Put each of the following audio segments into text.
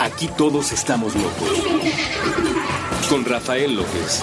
Aquí todos estamos locos. Con Rafael López.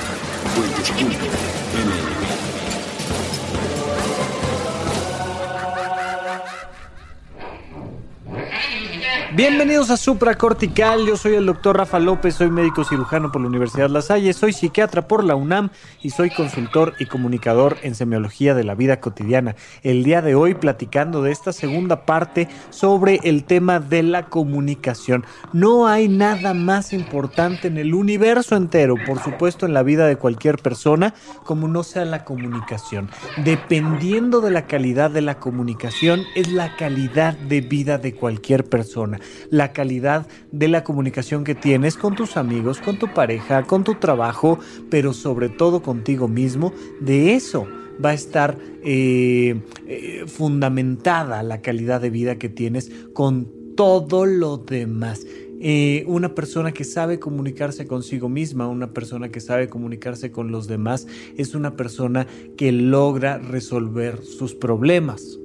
Bienvenidos a Supracortical, yo soy el doctor Rafa López, soy médico cirujano por la Universidad La Salle, soy psiquiatra por la UNAM y soy consultor y comunicador en semiología de la vida cotidiana. El día de hoy platicando de esta segunda parte sobre el tema de la comunicación. No hay nada más importante en el universo entero, por supuesto en la vida de cualquier persona, como no sea la comunicación. Dependiendo de la calidad de la comunicación, es la calidad de vida de cualquier persona la calidad de la comunicación que tienes con tus amigos, con tu pareja, con tu trabajo, pero sobre todo contigo mismo, de eso va a estar eh, eh, fundamentada la calidad de vida que tienes con todo lo demás. Eh, una persona que sabe comunicarse consigo misma, una persona que sabe comunicarse con los demás, es una persona que logra resolver sus problemas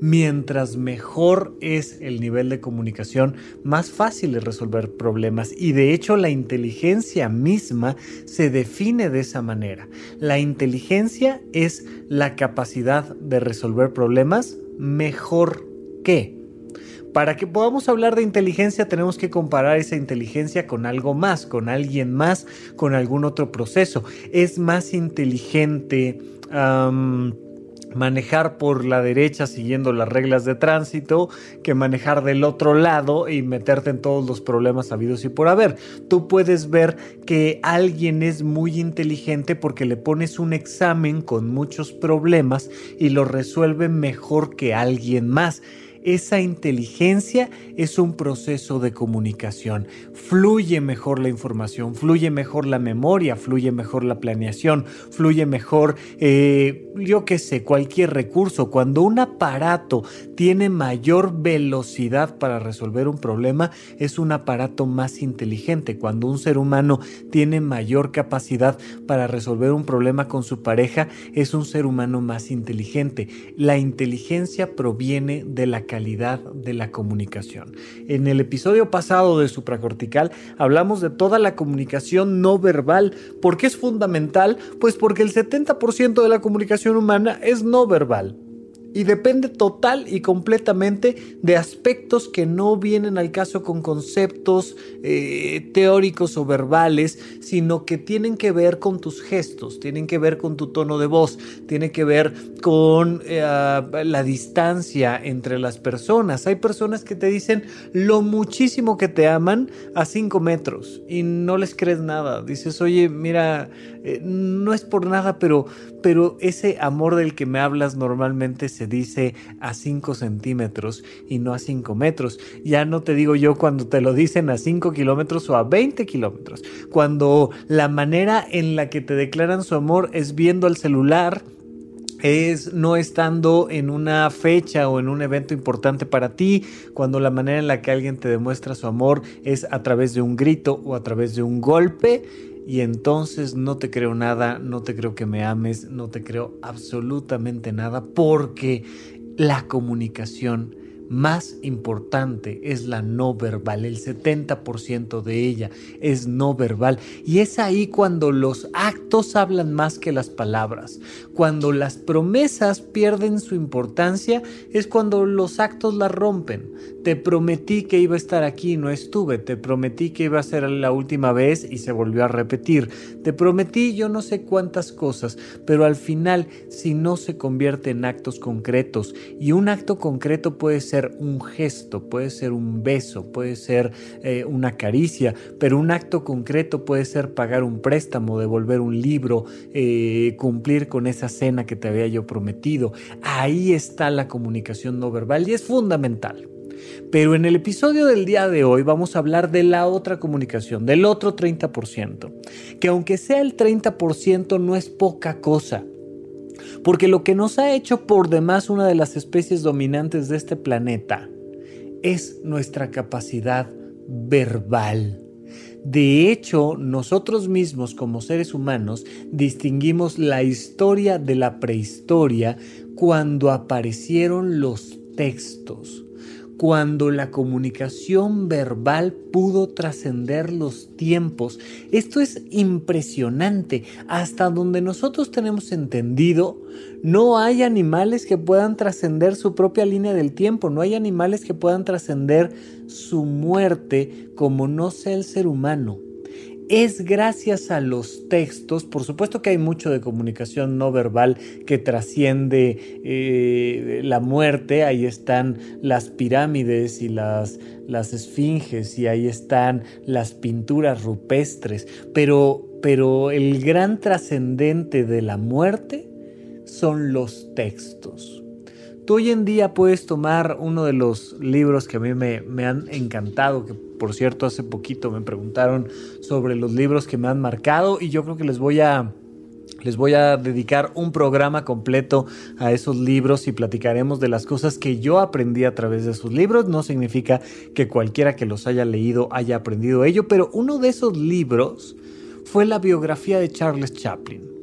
mientras mejor es el nivel de comunicación, más fácil es resolver problemas. Y de hecho la inteligencia misma se define de esa manera. La inteligencia es la capacidad de resolver problemas mejor que. Para que podamos hablar de inteligencia tenemos que comparar esa inteligencia con algo más, con alguien más, con algún otro proceso. Es más inteligente manejar por la derecha siguiendo las reglas de tránsito que manejar del otro lado y meterte en todos los problemas habidos y por haber. Tú puedes ver que alguien es muy inteligente porque le pones un examen con muchos problemas y lo resuelve mejor que alguien más. Esa inteligencia es un proceso de comunicación. Fluye mejor la información, fluye mejor la memoria, fluye mejor la planeación, fluye mejor, eh, yo qué sé, cualquier recurso. Cuando un aparato tiene mayor velocidad para resolver un problema, es un aparato más inteligente. Cuando un ser humano tiene mayor capacidad para resolver un problema con su pareja, es un ser humano más inteligente. La inteligencia proviene de la calidad de la comunicación. En el episodio pasado de supracortical hablamos de toda la comunicación no verbal. ¿Por qué es fundamental? Pues porque el 70% de la comunicación humana es no verbal y depende total y completamente de aspectos que no vienen al caso con conceptos eh, teóricos o verbales, sino que tienen que ver con tus gestos, tienen que ver con tu tono de voz, tienen que ver con eh, la distancia entre las personas. Hay personas que te dicen lo muchísimo que te aman a 5 metros y no les crees nada. Dices, oye, mira, eh, no es por nada, pero, pero ese amor del que me hablas normalmente se dice a 5 centímetros y no a 5 metros. Ya no te digo yo cuando te lo dicen a 5 kilómetros o a 20 kilómetros. Cuando la manera en la que te declaran su amor es viendo el celular es no estando en una fecha o en un evento importante para ti, cuando la manera en la que alguien te demuestra su amor es a través de un grito o a través de un golpe y entonces no te creo nada, no te creo que me ames, no te creo absolutamente nada porque la comunicación más importante es la no verbal, el 70% de ella es no verbal. Y es ahí cuando los actos hablan más que las palabras, cuando las promesas pierden su importancia, es cuando los actos las rompen. Te prometí que iba a estar aquí y no estuve, te prometí que iba a ser la última vez y se volvió a repetir, te prometí yo no sé cuántas cosas, pero al final si no se convierte en actos concretos y un acto concreto puede ser un gesto, puede ser un beso, puede ser eh, una caricia, pero un acto concreto puede ser pagar un préstamo, devolver un libro, eh, cumplir con esa cena que te había yo prometido. Ahí está la comunicación no verbal y es fundamental. Pero en el episodio del día de hoy vamos a hablar de la otra comunicación, del otro 30%, que aunque sea el 30% no es poca cosa porque lo que nos ha hecho por demás una de las especies dominantes de este planeta es nuestra capacidad verbal. De hecho, nosotros mismos como seres humanos distinguimos la historia de la prehistoria cuando aparecieron los textos cuando la comunicación verbal pudo trascender los tiempos. Esto es impresionante. Hasta donde nosotros tenemos entendido, no hay animales que puedan trascender su propia línea del tiempo, no hay animales que puedan trascender su muerte como no sea el ser humano es gracias a los textos, por supuesto que hay mucho de comunicación no verbal que trasciende eh, la muerte, ahí están las pirámides y las, las esfinges y ahí están las pinturas rupestres, pero, pero el gran trascendente de la muerte son los textos. Hoy en día puedes tomar uno de los libros que a mí me, me han encantado, que por cierto, hace poquito me preguntaron sobre los libros que me han marcado y yo creo que les voy a les voy a dedicar un programa completo a esos libros y platicaremos de las cosas que yo aprendí a través de esos libros. No significa que cualquiera que los haya leído haya aprendido ello, pero uno de esos libros fue la biografía de Charles Chaplin.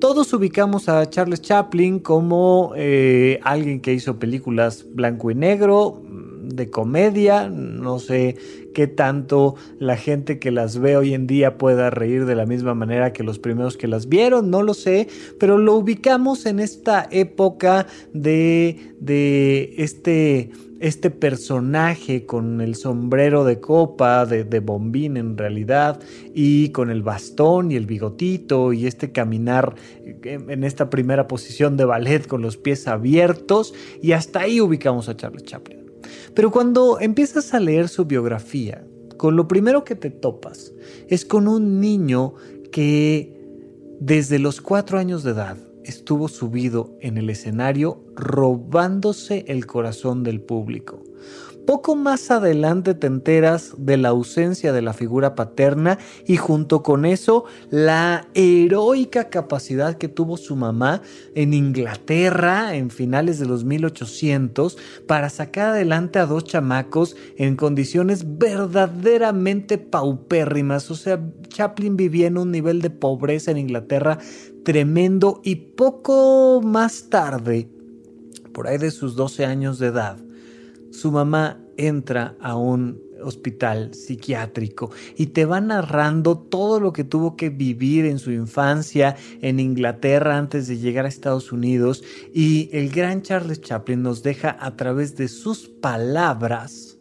Todos ubicamos a Charles Chaplin como eh, alguien que hizo películas blanco y negro, de comedia, no sé qué tanto la gente que las ve hoy en día pueda reír de la misma manera que los primeros que las vieron, no lo sé, pero lo ubicamos en esta época de, de este este personaje con el sombrero de copa, de, de, bombín en realidad, y con el bastón y el bigotito y este caminar en esta primera posición de ballet con los pies abiertos, y hasta ahí ubicamos a Charles Chaplin. Pero cuando empiezas a leer su biografía, con lo primero que te topas es con un niño que desde los cuatro años de edad estuvo subido en el escenario robándose el corazón del público. Poco más adelante te enteras de la ausencia de la figura paterna y junto con eso la heroica capacidad que tuvo su mamá en Inglaterra en finales de los 1800 para sacar adelante a dos chamacos en condiciones verdaderamente paupérrimas. O sea, Chaplin vivía en un nivel de pobreza en Inglaterra tremendo y poco más tarde, por ahí de sus 12 años de edad, su mamá entra a un hospital psiquiátrico y te va narrando todo lo que tuvo que vivir en su infancia en Inglaterra antes de llegar a Estados Unidos y el gran Charles Chaplin nos deja a través de sus palabras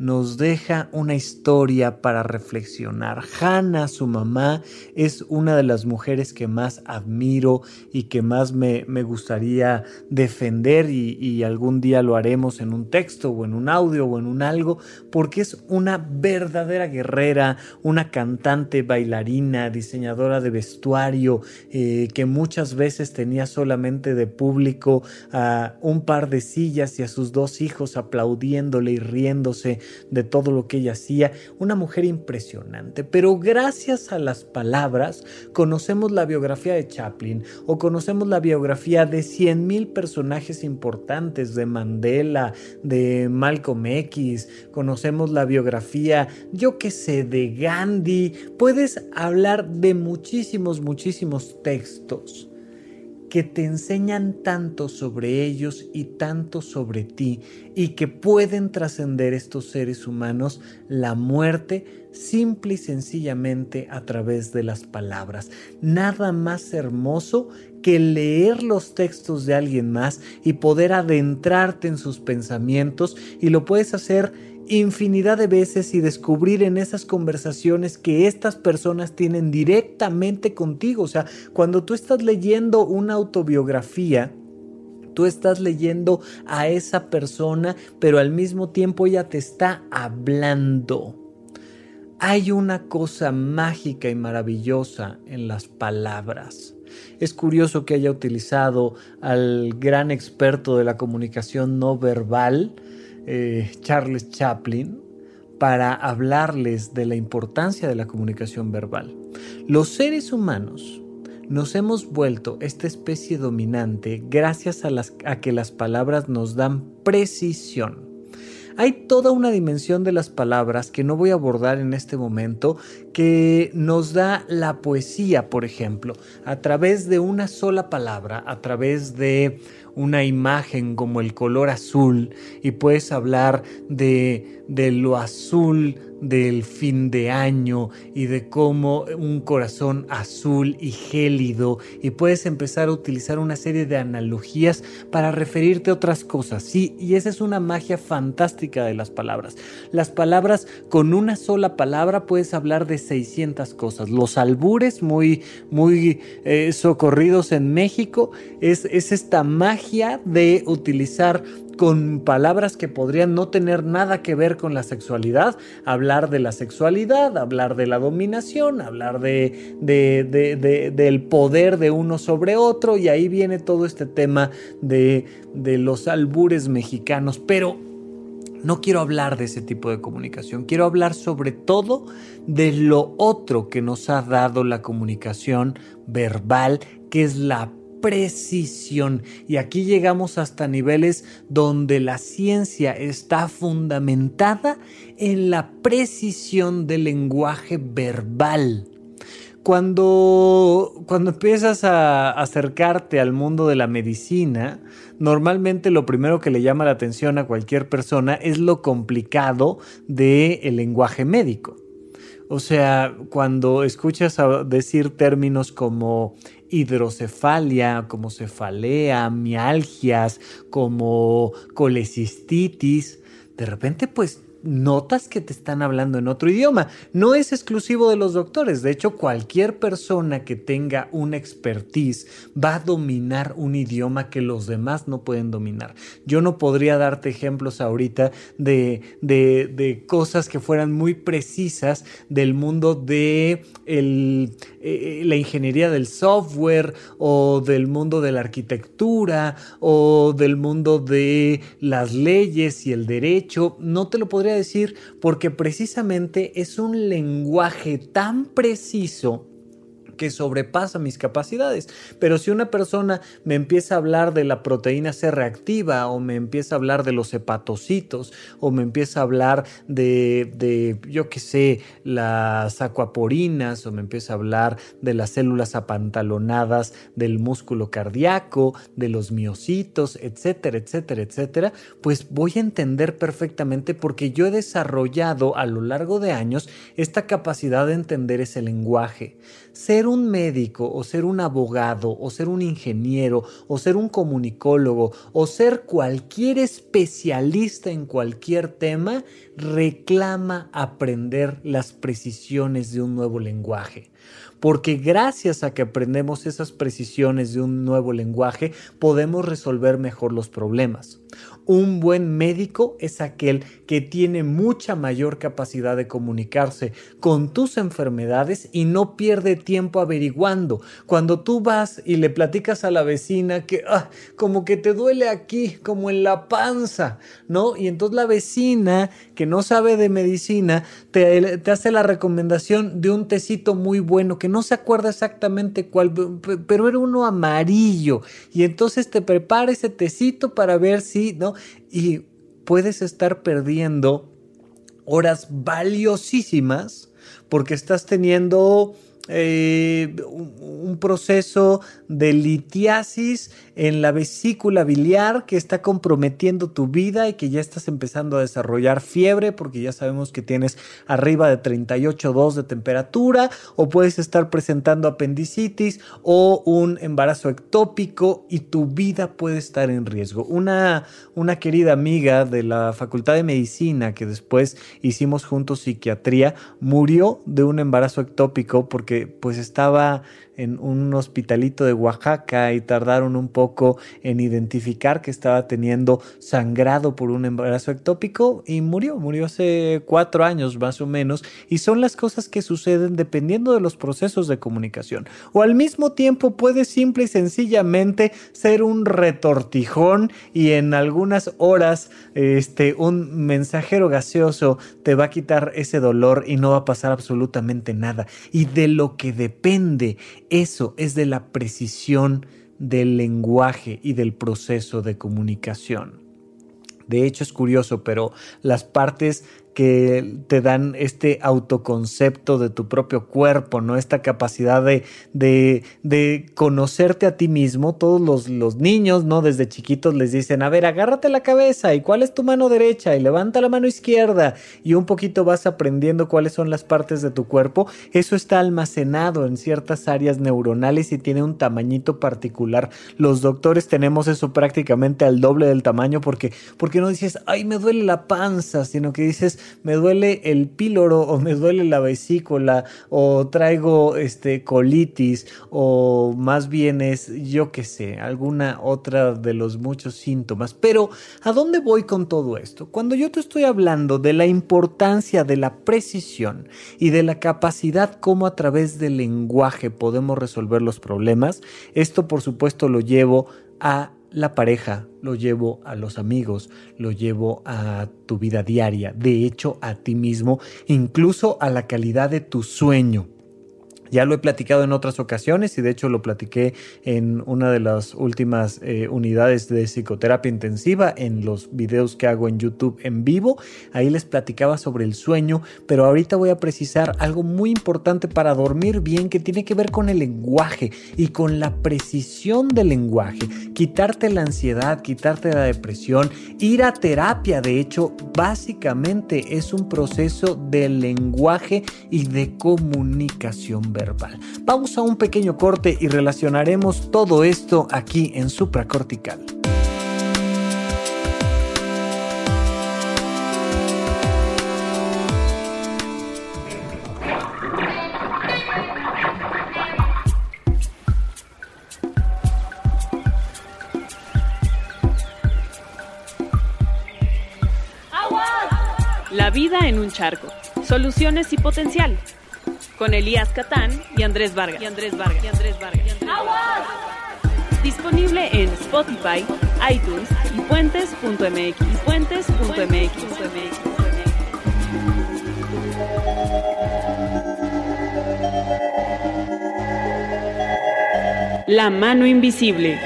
nos deja una historia para reflexionar. Hannah, su mamá, es una de las mujeres que más admiro y que más me, gustaría defender y, y, algún día lo haremos en un texto o en un audio o en un algo, porque es una verdadera guerrera, una cantante, bailarina, diseñadora de vestuario, eh, que muchas veces tenía solamente de público a un par de sillas y a sus dos hijos aplaudiéndole y riéndose de todo lo que ella hacía, una mujer impresionante, pero gracias a las palabras conocemos la biografía de Chaplin o conocemos la biografía de 100.000 personajes importantes de Mandela, de Malcolm X, conocemos la biografía, yo qué sé, de Gandhi, puedes hablar de muchísimos, muchísimos textos que te enseñan tanto sobre ellos y tanto sobre ti y que pueden trascender estos seres humanos la muerte simple y sencillamente a través de las palabras. Nada más hermoso que leer los textos de alguien más y poder adentrarte en sus pensamientos y lo puedes hacer infinidad de veces y descubrir en esas conversaciones que estas personas tienen directamente contigo. O sea, cuando tú estás leyendo una autobiografía, tú estás leyendo a esa persona, pero al mismo tiempo ella te está hablando. Hay una cosa mágica y maravillosa en las palabras. Es curioso que haya utilizado al gran experto de la comunicación no verbal, eh, Charles Chaplin para hablarles de la importancia de la comunicación verbal. Los seres humanos nos hemos vuelto esta especie dominante gracias a, que las palabras nos dan precisión. Hay toda una dimensión de las palabras que no voy a abordar en este momento, que nos da la poesía, por ejemplo, a través de una sola palabra, a través de una imagen como el color azul y puedes hablar de, de lo azul del fin de año y de cómo un corazón azul y gélido y puedes empezar a utilizar una serie de analogías para referirte a otras cosas. Sí, y esa es una magia fantástica de las palabras. Las palabras con una sola palabra puedes hablar de 600 cosas. Los albures muy muy eh, socorridos en México es, es esta magia de utilizar con palabras que podrían no tener nada que ver con la sexualidad, hablar de la sexualidad, hablar de la dominación, hablar de, del poder de uno sobre otro, y ahí viene todo este tema de, de los albures mexicanos, pero no quiero hablar de ese tipo de comunicación, quiero hablar sobre todo de lo otro que nos ha dado la comunicación verbal, que es la precisión. Y aquí llegamos hasta niveles donde la ciencia está fundamentada en la precisión del lenguaje verbal. Cuando, cuando empiezas a acercarte al mundo de la medicina, normalmente lo primero que le llama la atención a cualquier persona es lo complicado del lenguaje médico. O sea, cuando escuchas decir términos como hidrocefalia, como cefalea, mialgias, como colecistitis, de repente pues notas que te están hablando en otro idioma. No es exclusivo de los doctores, de hecho cualquier persona que tenga una expertise va a dominar un idioma que los demás no pueden dominar. Yo no podría darte ejemplos ahorita de, de, cosas que fueran muy precisas del mundo de el, eh, la ingeniería del software o del mundo de la arquitectura o del mundo de las leyes y el derecho. No te lo podría decir porque precisamente es un lenguaje tan preciso que sobrepasa mis capacidades. Pero si una persona me empieza a hablar de la proteína C reactiva o me empieza a hablar de los hepatocitos o me empieza a hablar de, de yo qué sé, las acuaporinas o me empieza a hablar de las células apantalonadas del músculo cardíaco, de los miocitos, etcétera, etcétera, etcétera, pues voy a entender perfectamente porque yo he desarrollado a lo largo de años esta capacidad de entender ese lenguaje. Ser un médico o ser un abogado o ser un ingeniero o ser un comunicólogo o ser cualquier especialista en cualquier tema reclama aprender las precisiones de un nuevo lenguaje. Porque gracias a que aprendemos esas precisiones de un nuevo lenguaje podemos resolver mejor los problemas. Un buen médico es aquel que tiene mucha mayor capacidad de comunicarse con tus enfermedades y no pierde tiempo averiguando. Cuando tú vas y le platicas a la vecina que ah, como que te duele aquí, como en la panza, ¿no? Y entonces la vecina que no sabe de medicina te, te hace la recomendación de un tecito muy bueno que no se acuerda exactamente cuál, pero era uno amarillo. Y entonces te prepara ese tecito para ver si, ¿no? Y puedes estar perdiendo horas valiosísimas porque estás teniendo eh, un proceso de litiasis en la vesícula biliar que está comprometiendo tu vida y que ya estás empezando a desarrollar fiebre porque ya sabemos que tienes arriba de 38,2 de temperatura o puedes estar presentando apendicitis o un embarazo ectópico y tu vida puede estar en riesgo. Una, una querida amiga de la Facultad de Medicina que después hicimos juntos psiquiatría murió de un embarazo ectópico porque pues estaba en un hospitalito de Oaxaca y tardaron un poco en identificar que estaba teniendo sangrado por un embarazo ectópico y murió, murió hace cuatro años más o menos y son las cosas que suceden dependiendo de los procesos de comunicación. O al mismo tiempo puede simple y sencillamente ser un retortijón y en algunas horas este un mensajero gaseoso te va a quitar ese dolor y no va a pasar absolutamente nada. Y de lo que depende eso es de la precisión del lenguaje y del proceso de comunicación. De hecho es curioso, pero las partes que te dan este autoconcepto de tu propio cuerpo, ¿no? Esta capacidad de, de, conocerte a ti mismo. Todos los, los, niños, ¿no? Desde chiquitos les dicen, a ver, agárrate la cabeza y cuál es tu mano derecha y levanta la mano izquierda y un poquito vas aprendiendo cuáles son las partes de tu cuerpo. Eso está almacenado en ciertas áreas neuronales y tiene un tamañito particular. Los doctores tenemos eso prácticamente al doble del tamaño porque, porque no dices, ay, me duele la panza, sino que dices, me duele el píloro o me duele la vesícula o traigo este colitis o más bien es yo qué sé, alguna otra de los muchos síntomas. Pero ¿a dónde voy con todo esto? Cuando yo te estoy hablando de la importancia de la precisión y de la capacidad como a través del lenguaje podemos resolver los problemas, esto por supuesto lo llevo a la pareja, lo llevo a los amigos, lo llevo a tu vida diaria, de hecho a ti mismo, incluso a la calidad de tu sueño. Ya lo he platicado en otras ocasiones y de hecho lo platiqué en una de las últimas eh, unidades de psicoterapia intensiva en los videos que hago en YouTube en vivo. Ahí les platicaba sobre el sueño, pero ahorita voy a precisar algo muy importante para dormir bien que tiene que ver con el lenguaje y con la precisión del lenguaje. Quitarte la ansiedad, quitarte la depresión, ir a terapia. De hecho, básicamente es un proceso de lenguaje y de comunicación verbal. Vamos a un pequeño corte y relacionaremos todo esto aquí en supracortical. La vida en un charco. Soluciones y potencial con Elías Catán y Andrés Vargas. Y Andrés Vargas. Y Andrés Vargas. Disponible en Spotify, iTunes y puentes.mx. puentes.mx. La mano invisible.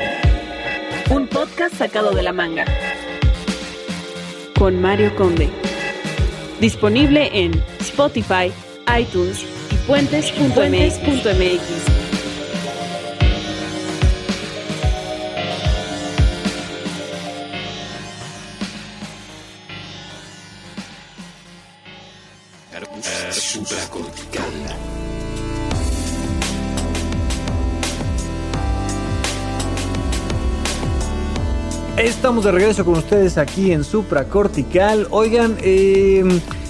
Un podcast sacado de la manga. Con Mario Conde. Disponible en Spotify, iTunes puentes.mx. Estamos de regreso con ustedes aquí en Supracortical. Oigan, eh,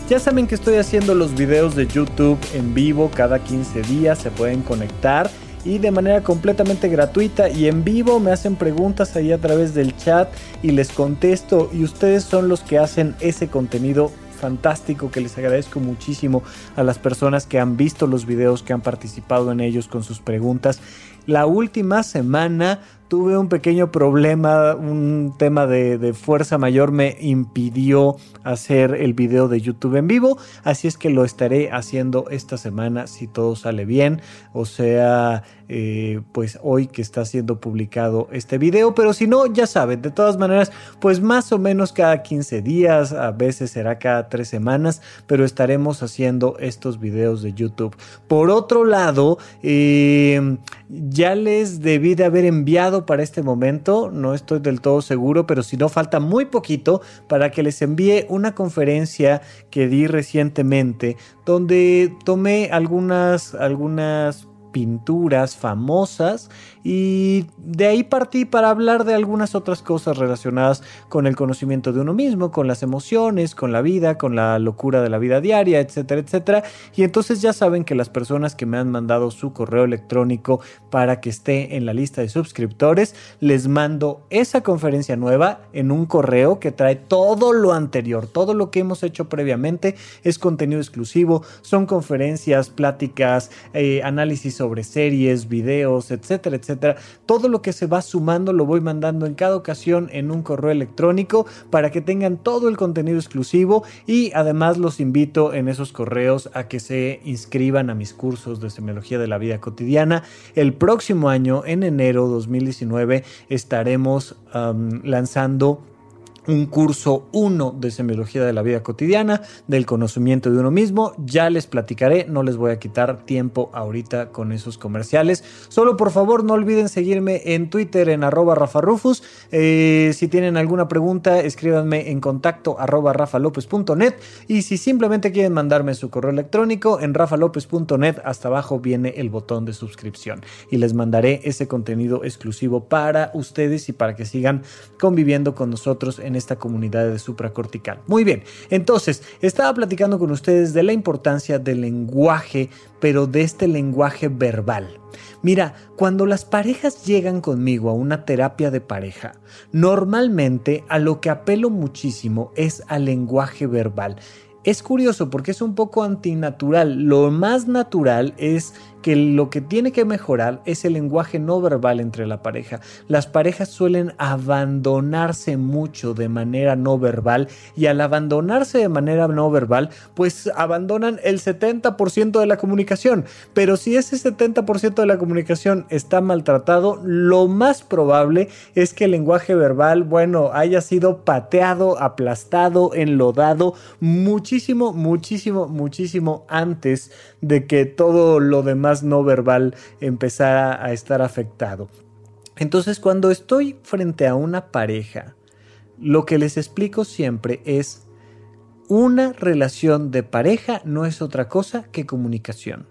ya saben que estoy haciendo los videos de YouTube en vivo cada 15 días, se pueden conectar y de manera completamente gratuita y en vivo me hacen preguntas ahí a través del chat y les contesto y ustedes son los que hacen ese contenido fantástico que les agradezco muchísimo a las personas que han visto los videos, que han participado en ellos con sus preguntas. La última semana tuve un pequeño problema, un tema de, fuerza mayor me impidió hacer el video de YouTube en vivo, así es que lo estaré haciendo esta semana si todo sale bien, o sea, eh, pues hoy que está siendo publicado este video, pero si no, ya saben, de todas maneras, pues más o menos cada 15 días, a veces será cada 3 semanas, pero estaremos haciendo estos videos de YouTube. Por otro lado, eh, ya les debí de haber enviado para este momento, no estoy del todo seguro, pero si no falta muy poquito para que les envíe una conferencia que di recientemente donde tomé algunas algunas pinturas famosas y de ahí partí para hablar de algunas otras cosas relacionadas con el conocimiento de uno mismo, con las emociones, con la vida, con la locura de la vida diaria, etcétera, etcétera. Y entonces ya saben que las personas que me han mandado su correo electrónico para que esté en la lista de suscriptores, les mando esa conferencia nueva en un correo que trae todo lo anterior, todo lo que hemos hecho previamente es contenido exclusivo, son conferencias, pláticas, eh, análisis sobre series, videos, etcétera, etcétera. Todo lo que se va sumando lo voy mandando en cada ocasión en un correo electrónico para que tengan todo el contenido exclusivo y además los invito en esos correos a que se inscriban a mis cursos de semiología de la vida cotidiana. El próximo año, en enero 2019, estaremos lanzando un curso 1 de semiología de la vida cotidiana, del conocimiento de uno mismo. Ya les platicaré, no les voy a quitar tiempo ahorita con esos comerciales. Solo por favor no olviden seguirme en Twitter en arroba rafarufus. Eh, si tienen alguna pregunta, escríbanme en contacto arroba rafalopez.net y si simplemente quieren mandarme su correo electrónico en rafalopez.net hasta abajo viene el botón de suscripción y les mandaré ese contenido exclusivo para ustedes y para que sigan conviviendo con nosotros en esta comunidad de supracortical. Muy bien, entonces estaba platicando con ustedes de la importancia del lenguaje, pero de este lenguaje verbal. Mira, cuando las parejas llegan conmigo a una terapia de pareja, normalmente a lo que apelo muchísimo es al lenguaje verbal. Es curioso porque es un poco antinatural. Lo más natural es que lo que tiene que mejorar es el lenguaje no verbal entre la pareja. Las parejas suelen abandonarse mucho de manera no verbal y al abandonarse de manera no verbal, pues abandonan el 70% de la comunicación. Pero si ese 70% de la comunicación está maltratado, lo más probable es que el lenguaje verbal, bueno, haya sido pateado, aplastado, enlodado muchísimo, muchísimo, muchísimo antes de que todo lo demás no verbal empezara a estar afectado. Entonces cuando estoy frente a una pareja, lo que les explico siempre es una relación de pareja no es otra cosa que comunicación.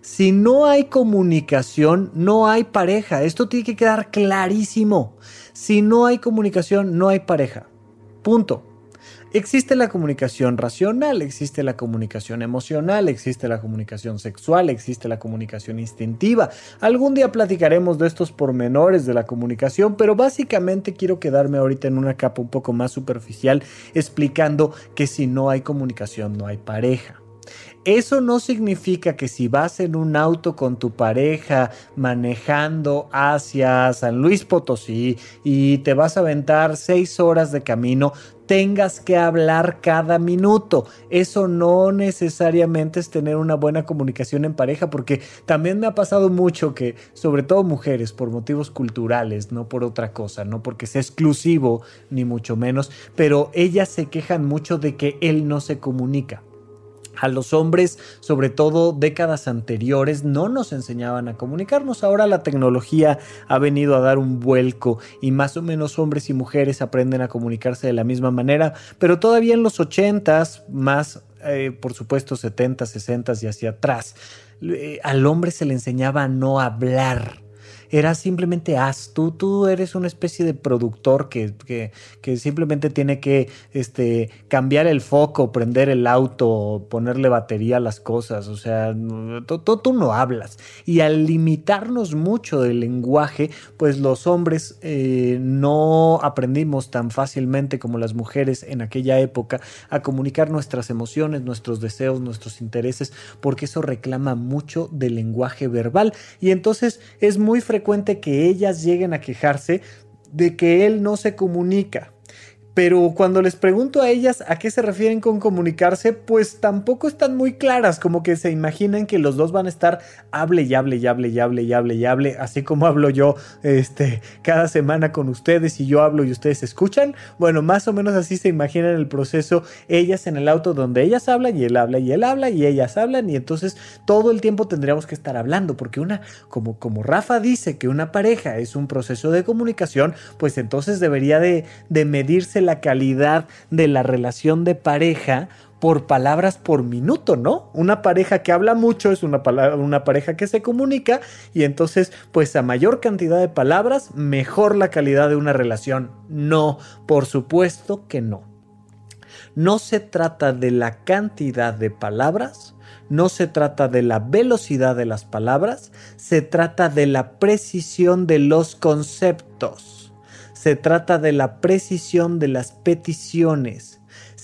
Si no hay comunicación, no hay pareja. Esto tiene que quedar clarísimo. Si no hay comunicación, no hay pareja. Punto. Existe la comunicación racional, existe la comunicación emocional, existe la comunicación sexual, existe la comunicación instintiva. Algún día platicaremos de estos pormenores de la comunicación, pero básicamente quiero quedarme ahorita en una capa un poco más superficial explicando que si no hay comunicación no hay pareja. Eso no significa que si vas en un auto con tu pareja manejando hacia San Luis Potosí y te vas a aventar seis horas de camino, tengas que hablar cada minuto. Eso no necesariamente es tener una buena comunicación en pareja, porque también me ha pasado mucho que, sobre todo mujeres, por motivos culturales, no por otra cosa, no porque sea exclusivo, ni mucho menos, pero ellas se quejan mucho de que él no se comunica. A los hombres, sobre todo décadas anteriores, no nos enseñaban a comunicarnos. Ahora la tecnología ha venido a dar un vuelco y más o menos hombres y mujeres aprenden a comunicarse de la misma manera, pero todavía en los 80s, más eh, por supuesto 70, 60 y hacia atrás, eh, al hombre se le enseñaba a no hablar era simplemente haz. Tú, tú eres una especie de productor que, que, simplemente tiene que este, cambiar el foco, prender el auto, ponerle batería a las cosas. O sea, tú, no hablas. Y al limitarnos mucho del lenguaje, pues los hombres eh, no aprendimos tan fácilmente como las mujeres en aquella época a comunicar nuestras emociones, nuestros deseos, nuestros intereses, porque eso reclama mucho del lenguaje verbal. Y entonces es muy frecuente frecuente que ellas lleguen a quejarse de que él no se comunica. Pero cuando les pregunto a ellas a qué se refieren con comunicarse, pues tampoco están muy claras, como que se imaginan que los dos van a estar hable y hable y hable y hable y hable y hable, así como hablo yo este, cada semana con ustedes y yo hablo y ustedes escuchan. Bueno, más o menos así se imaginan el proceso ellas en el auto donde ellas hablan y él habla y él habla y ellas hablan y entonces todo el tiempo tendríamos que estar hablando, porque una, como, como Rafa dice que una pareja es un proceso de comunicación, pues entonces debería de, de medirse la calidad de la relación de pareja por palabras por minuto, ¿no? Una pareja que habla mucho es una, pareja que se comunica y entonces, pues a mayor cantidad de palabras, mejor la calidad de una relación. No, por supuesto que no. No se trata de la cantidad de palabras, no se trata de la velocidad de las palabras, se trata de la precisión de los conceptos. Se trata de la precisión de las peticiones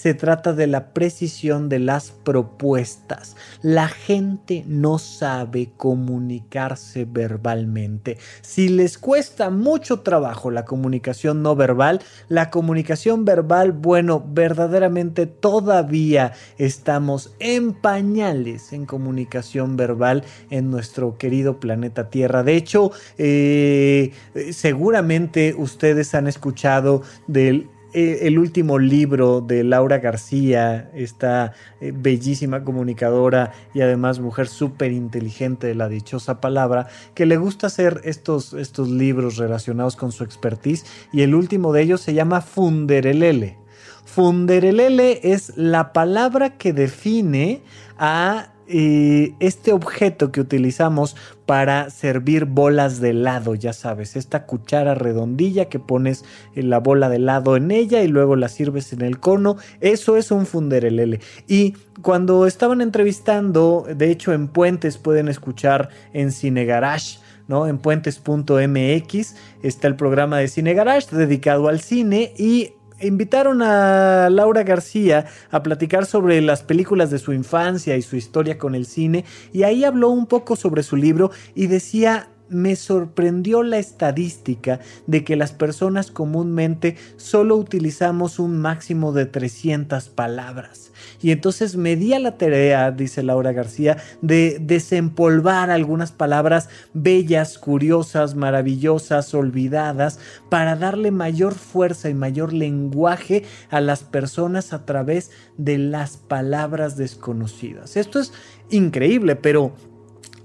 se trata de la precisión de las propuestas. La gente no sabe comunicarse verbalmente. Si les cuesta mucho trabajo la comunicación no verbal, la comunicación verbal, bueno, verdaderamente todavía estamos en pañales en comunicación verbal en nuestro querido planeta Tierra. De hecho, eh, seguramente ustedes han escuchado del eh, el último libro de Laura García, esta eh, bellísima comunicadora y además mujer súper inteligente de la dichosa palabra, que le gusta hacer estos, estos libros relacionados con su expertise y el último de ellos se llama Funderelele. Funderelele es la palabra que define a este objeto que utilizamos para servir bolas de helado, ya sabes, esta cuchara redondilla que pones la bola de helado en ella y luego la sirves en el cono, eso es un funderelele. Y cuando estaban entrevistando, de hecho en Puentes pueden escuchar en Cine Garage, ¿no? En puentes.mx está el programa de Cine Garage dedicado al cine y invitaron a Laura García a platicar sobre las películas de su infancia y su historia con el cine y ahí habló un poco sobre su libro y decía me sorprendió la estadística de que las personas comúnmente solo utilizamos un máximo de 300 palabras. Y entonces me di a la tarea, dice Laura García, de desempolvar algunas palabras bellas, curiosas, maravillosas, olvidadas, para darle mayor fuerza y mayor lenguaje a las personas a través de las palabras desconocidas. Esto es increíble, pero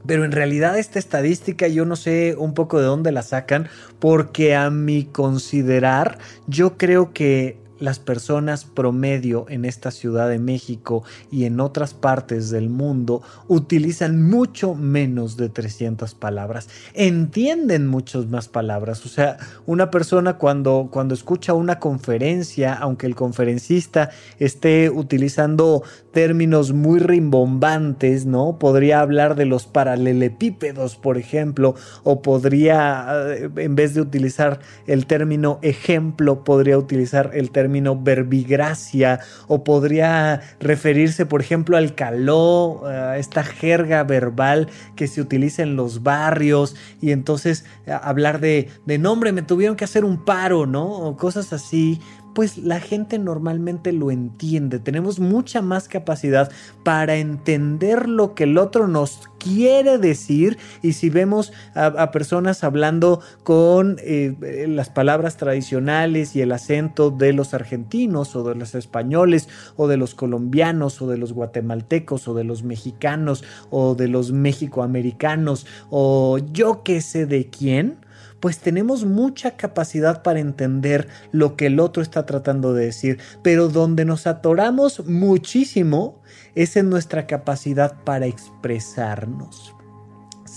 pero en realidad esta estadística yo no sé un poco de dónde la sacan, porque a mi considerar yo creo que las personas promedio en esta Ciudad de México y en otras partes del mundo utilizan mucho menos de 300 palabras, entienden muchas más palabras, o sea, una persona cuando, cuando escucha una conferencia, aunque el conferencista esté utilizando términos muy rimbombantes, ¿no? Podría hablar de los paralelepípedos, por ejemplo, o podría, eh, en vez de utilizar el término ejemplo, podría utilizar el término verbigracia o podría referirse, por ejemplo, al caló, a esta jerga verbal que se utiliza en los barrios y entonces hablar de, de nombre, me tuvieron que hacer un paro, ¿no? O cosas así pues la gente normalmente lo entiende. Tenemos mucha más capacidad para entender lo que el otro nos quiere decir y si vemos a, personas hablando con eh, las palabras tradicionales y el acento de los argentinos o de los españoles o de los colombianos o de los guatemaltecos o de los mexicanos o de los mexicoamericanos o yo qué sé de quién, pues tenemos mucha capacidad para entender lo que el otro está tratando de decir, pero donde nos atoramos muchísimo es en nuestra capacidad para expresarnos.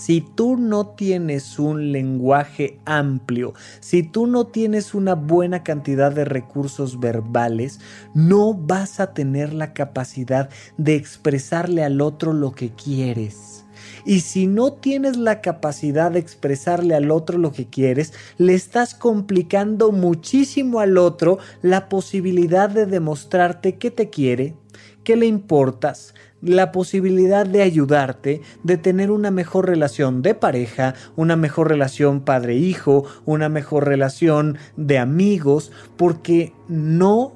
Si tú no tienes un lenguaje amplio, si tú no tienes una buena cantidad de recursos verbales, no vas a tener la capacidad de expresarle al otro lo que quieres. Y si no tienes la capacidad de expresarle al otro lo que quieres, le estás complicando muchísimo al otro la posibilidad de demostrarte que te quiere, que le importas, la posibilidad de ayudarte, de tener una mejor relación de pareja, una mejor relación padre-hijo, una mejor relación de amigos, porque no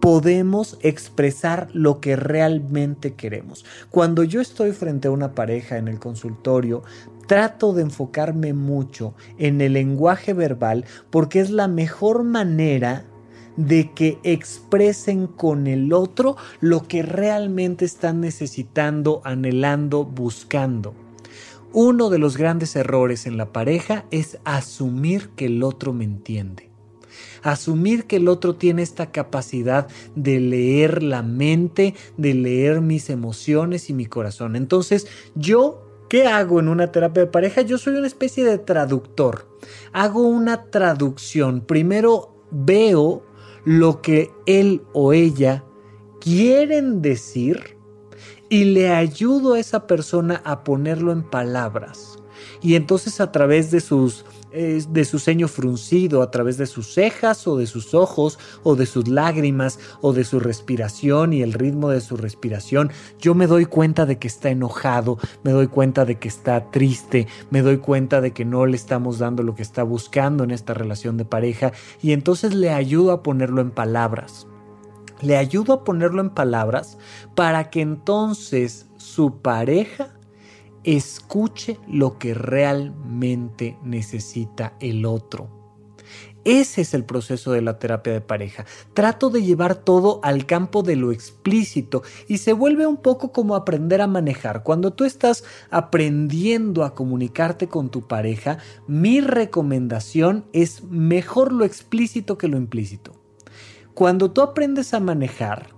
podemos expresar lo que realmente queremos. Cuando yo estoy frente a una pareja en el consultorio, trato de enfocarme mucho en el lenguaje verbal porque es la mejor manera de que expresen con el otro lo que realmente están necesitando, anhelando, buscando. Uno de los grandes errores en la pareja es asumir que el otro me entiende asumir que el otro tiene esta capacidad de leer la mente, de leer mis emociones y mi corazón. Entonces, yo ¿Qué hago en una terapia de pareja? Yo soy una especie de traductor. Hago una traducción. Primero veo lo que él o ella quieren decir y le ayudo a esa persona a ponerlo en palabras. Y entonces a través de sus de su ceño fruncido, a través de sus cejas o de sus ojos o de sus lágrimas o de su respiración y el ritmo de su respiración, yo me doy cuenta de que está enojado, me doy cuenta de que está triste, me doy cuenta de que no le estamos dando lo que está buscando en esta relación de pareja y entonces le ayudo a ponerlo en palabras. Le ayudo a ponerlo en palabras para que entonces su pareja escuche lo que realmente necesita el otro. Ese es el proceso de la terapia de pareja. Trato de llevar todo al campo de lo explícito y se vuelve un poco como aprender a manejar. Cuando tú estás aprendiendo a comunicarte con tu pareja, mi recomendación es mejor lo explícito que lo implícito. Cuando tú aprendes a manejar,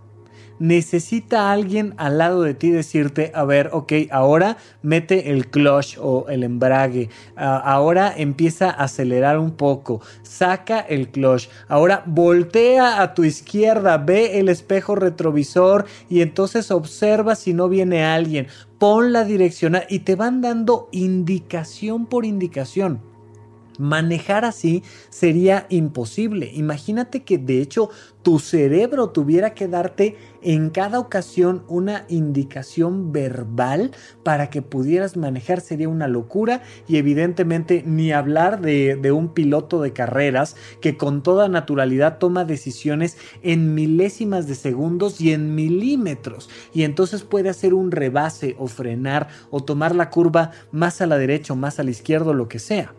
necesita alguien al lado de ti decirte, a ver, ok, ahora mete el clutch o el embrague, ahora empieza a acelerar un poco, saca el clutch, ahora voltea a tu izquierda, ve el espejo retrovisor y entonces observa si no viene alguien, pon la dirección y te van dando indicación por indicación. Manejar así sería imposible. Imagínate que de hecho tu cerebro tuviera que darte en cada ocasión una indicación verbal para que pudieras manejar. Sería una locura y evidentemente ni hablar de, un piloto de carreras que con toda naturalidad toma decisiones en milésimas de segundos y en milímetros. Y entonces puede hacer un rebase o frenar o tomar la curva más a la derecha o más a la izquierda o lo que sea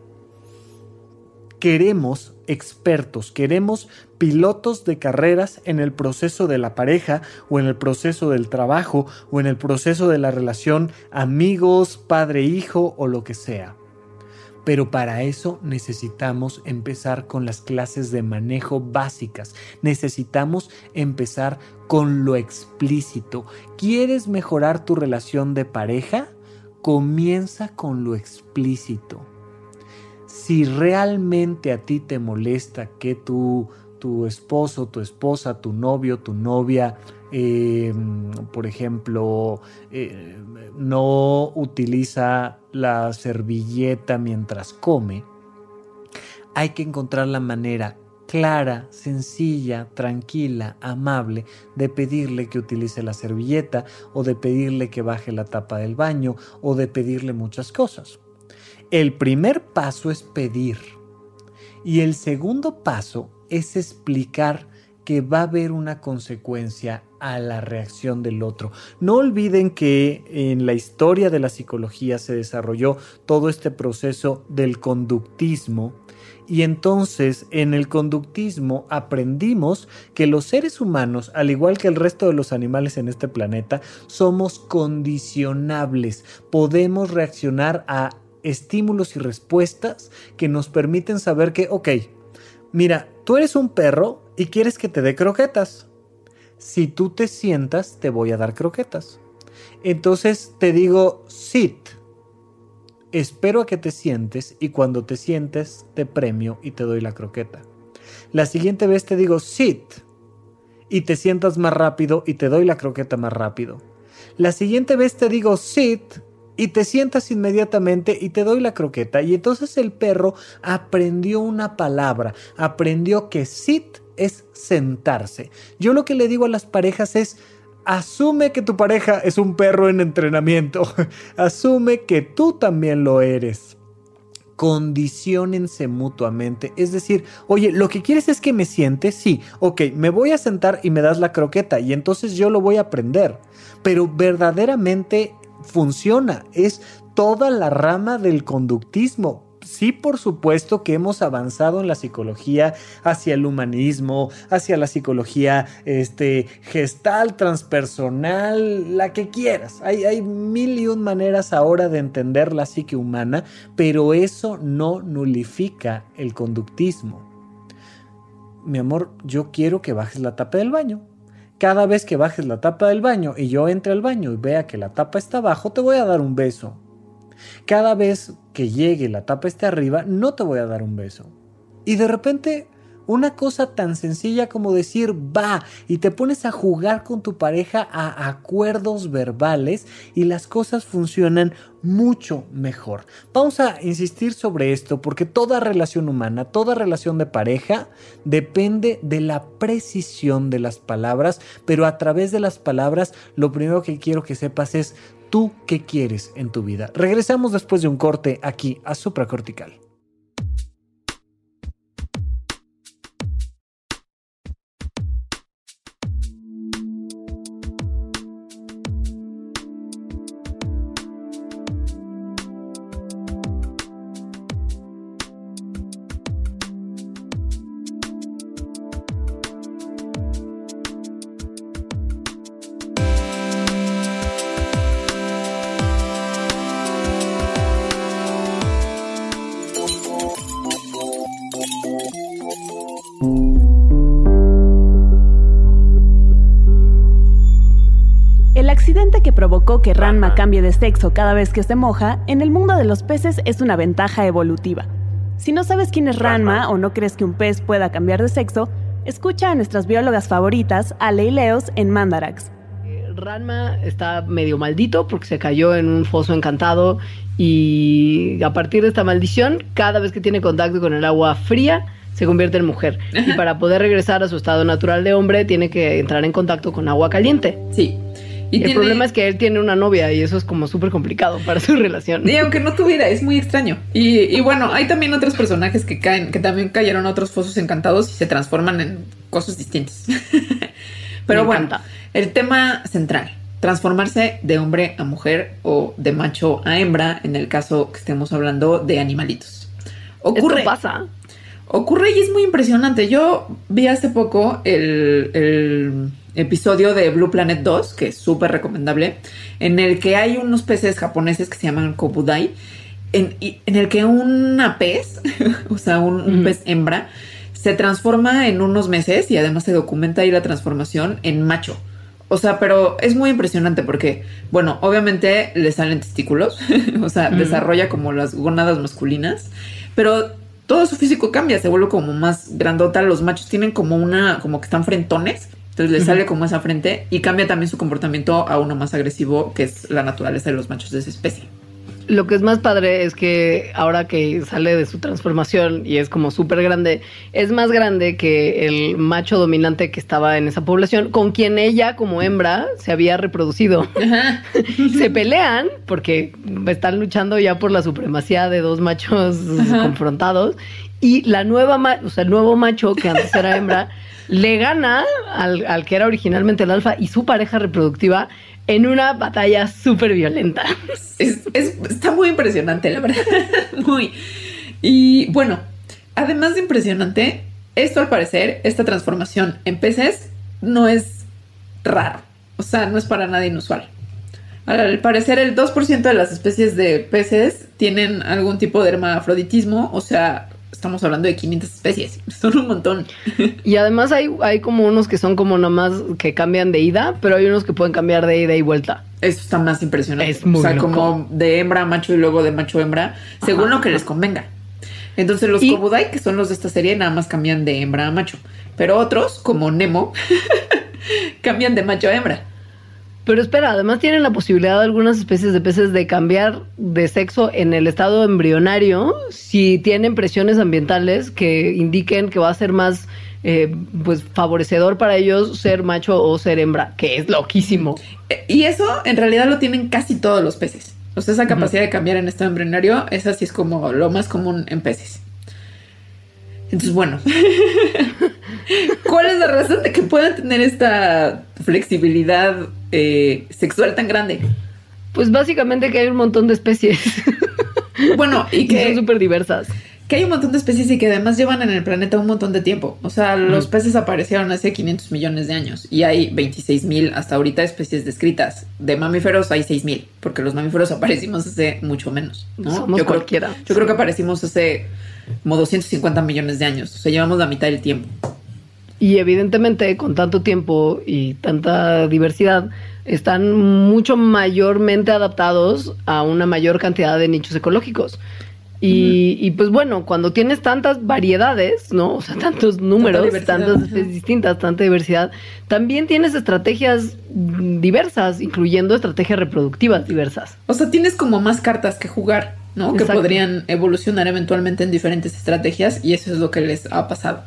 queremos expertos, queremos pilotos de carreras en el proceso de la pareja o en el proceso del trabajo o en el proceso de la relación amigos, padre-hijo o lo que sea. Pero para eso necesitamos empezar con las clases de manejo básicas. Necesitamos empezar con lo explícito. ¿Quieres mejorar tu relación de pareja? Comienza con lo explícito si realmente a ti te molesta que tu, tu esposo, tu esposa, tu novio, tu novia, em, por ejemplo, eh, no utiliza la servilleta mientras come, hay que encontrar la manera clara, sencilla, tranquila, amable de pedirle que utilice la servilleta o de pedirle que baje la tapa del baño o de pedirle muchas cosas. El primer paso es pedir y el segundo paso es explicar que va a haber una consecuencia a la reacción del otro. No olviden que en la historia de la psicología se desarrolló todo este proceso del conductismo y entonces en el conductismo aprendimos que los seres humanos, al igual que el resto de los animales en este planeta, somos condicionables. Podemos reaccionar a estímulos y respuestas que nos permiten saber que, ok, mira, tú eres un perro y quieres que te dé croquetas. Si tú te sientas, te voy a dar croquetas. Entonces te digo, sit. Espero a que te sientes y cuando te sientes te premio y te doy la croqueta. La siguiente vez te digo, sit. Y te sientas más rápido y te doy la croqueta más rápido. La siguiente vez te digo, sit y te sientas inmediatamente y te doy la croqueta. Y entonces el perro aprendió una palabra, aprendió que sit es sentarse. Yo lo que le digo a las parejas es, asume que tu pareja es un perro en entrenamiento, asume que tú también lo eres. Condiciónense mutuamente. Es decir, oye, lo que quieres es que me siente, sí, ok, me voy a sentar y me das la croqueta y entonces yo lo voy a aprender. Pero verdaderamente funciona, es toda la rama del conductismo. Sí, por supuesto que hemos avanzado en la psicología hacia el humanismo, hacia la psicología este, gestal, transpersonal, la que quieras. Hay, hay mil y un maneras ahora de entender la psique humana, pero eso no nulifica el conductismo. Mi amor, yo quiero que bajes la tapa del baño cada vez que bajes la tapa del baño y yo entre al baño y vea que la tapa está abajo, te voy a dar un beso. Cada vez que llegue la tapa esté arriba, no te voy a dar un beso. Y de repente una cosa tan sencilla como decir va y te pones a jugar con tu pareja a acuerdos verbales y las cosas funcionan mucho mejor. Vamos a insistir sobre esto porque toda relación humana, toda relación de pareja depende de la precisión de las palabras, pero a través de las palabras lo primero que quiero que sepas es tú qué quieres en tu vida. Regresamos después de un corte aquí a supracortical. Provocó que Ranma cambie de sexo cada vez que se moja, en el mundo de los peces es una ventaja evolutiva. Si no sabes quién es Ranma o no crees que un pez pueda cambiar de sexo, escucha a nuestras biólogas favoritas, Ale y Leos, en Mandarax. Ranma está medio maldito porque se cayó en un foso encantado y a partir de esta maldición, cada vez que tiene contacto con el agua fría, se convierte en mujer. Y para poder regresar a su estado natural de hombre, tiene que entrar en contacto con agua caliente. Sí. Y el problema es que él tiene una novia y eso es como súper complicado para su relación. Y aunque no tuviera, es muy extraño. Y, y, bueno, hay también otros personajes que caen, que también cayeron a otros fosos encantados y se transforman en cosas distintas. Pero Me bueno, encanta. el tema central. Transformarse de hombre a mujer o de macho a hembra en el caso que estemos hablando de animalitos. Ocurre. Esto pasa. Ocurre y es muy impresionante. Yo vi hace poco el, el episodio de Blue Planet 2, que es súper recomendable, en el que hay unos peces japoneses que se llaman kobudai, en, en el que una pez, o sea, un, pez hembra, se transforma en unos meses y además se documenta ahí la transformación en macho. O sea, pero es muy impresionante porque, bueno, obviamente le salen testículos, o sea, desarrolla como las gónadas masculinas, pero todo su físico cambia, se vuelve como más grandota. Los machos tienen como una, como que están frentones, entonces le sale como esa frente y cambia también su comportamiento a uno más agresivo, que es la naturaleza de los machos de esa especie. Lo que es más padre es que ahora que sale de su transformación y es como súper grande, es más grande que el macho dominante que estaba en esa población, con quien ella como hembra se había reproducido. se pelean porque están luchando ya por la supremacía de dos machos Ajá. confrontados y la nueva, o sea, el nuevo macho que antes era hembra le gana al, al que era originalmente el alfa y su pareja reproductiva en una batalla súper violenta. Es, es- está muy impresionante, la verdad. muy. Y bueno, además de impresionante, esto al parecer, esta transformación en peces no es raro. O sea, no es para nada inusual. Al parecer, el 2% de las especies de peces tienen algún tipo de hermafroditismo. O sea, estamos hablando de 500 especies. Son un montón. Y además hay, hay como unos que son como nomás que cambian de ida, pero hay unos que pueden cambiar de ida y vuelta. Eso está más impresionante. Es muy O sea, loco. como de hembra a macho y luego de macho a hembra, según Ajá, lo que les convenga. Entonces los Y- Kobudai, que son los de esta serie, nada más cambian de hembra a macho. Pero otros, como Nemo, cambian de macho a hembra. Pero espera, además tienen la posibilidad algunas especies de peces de cambiar de sexo en el estado embrionario si tienen presiones ambientales que indiquen que va a ser más eh, pues favorecedor para ellos ser macho o ser hembra, que es loquísimo. Eh, Y eso en realidad lo tienen casi todos los peces. O sea, esa capacidad de cambiar en estado embrionario, esa sí es como lo más común en peces. Entonces, bueno, ¿cuál es la razón de que puedan tener esta flexibilidad eh, sexual tan grande? Pues básicamente que hay un montón de especies Bueno, y que son súper diversas. Que hay un montón de especies y que además llevan en el planeta un montón de tiempo. O sea, los peces aparecieron hace 500 millones de años y hay 26 mil hasta ahorita especies descritas. De mamíferos hay 6 mil, porque los mamíferos aparecimos hace mucho menos. ¿no? Somos yo, creo, cualquiera. yo creo que aparecimos hace como 250 millones de años. O sea, llevamos la mitad del tiempo. Y evidentemente con tanto tiempo y tanta diversidad están mucho mayormente adaptados a una mayor cantidad de nichos ecológicos. Y, y, pues bueno, cuando tienes tantas variedades, ¿no? O sea, tantos números, tantas especies distintas, tanta diversidad, también tienes estrategias diversas, incluyendo estrategias reproductivas diversas. O sea, tienes como más cartas que jugar, ¿no? Que podrían evolucionar eventualmente en diferentes estrategias y eso es lo que les ha pasado.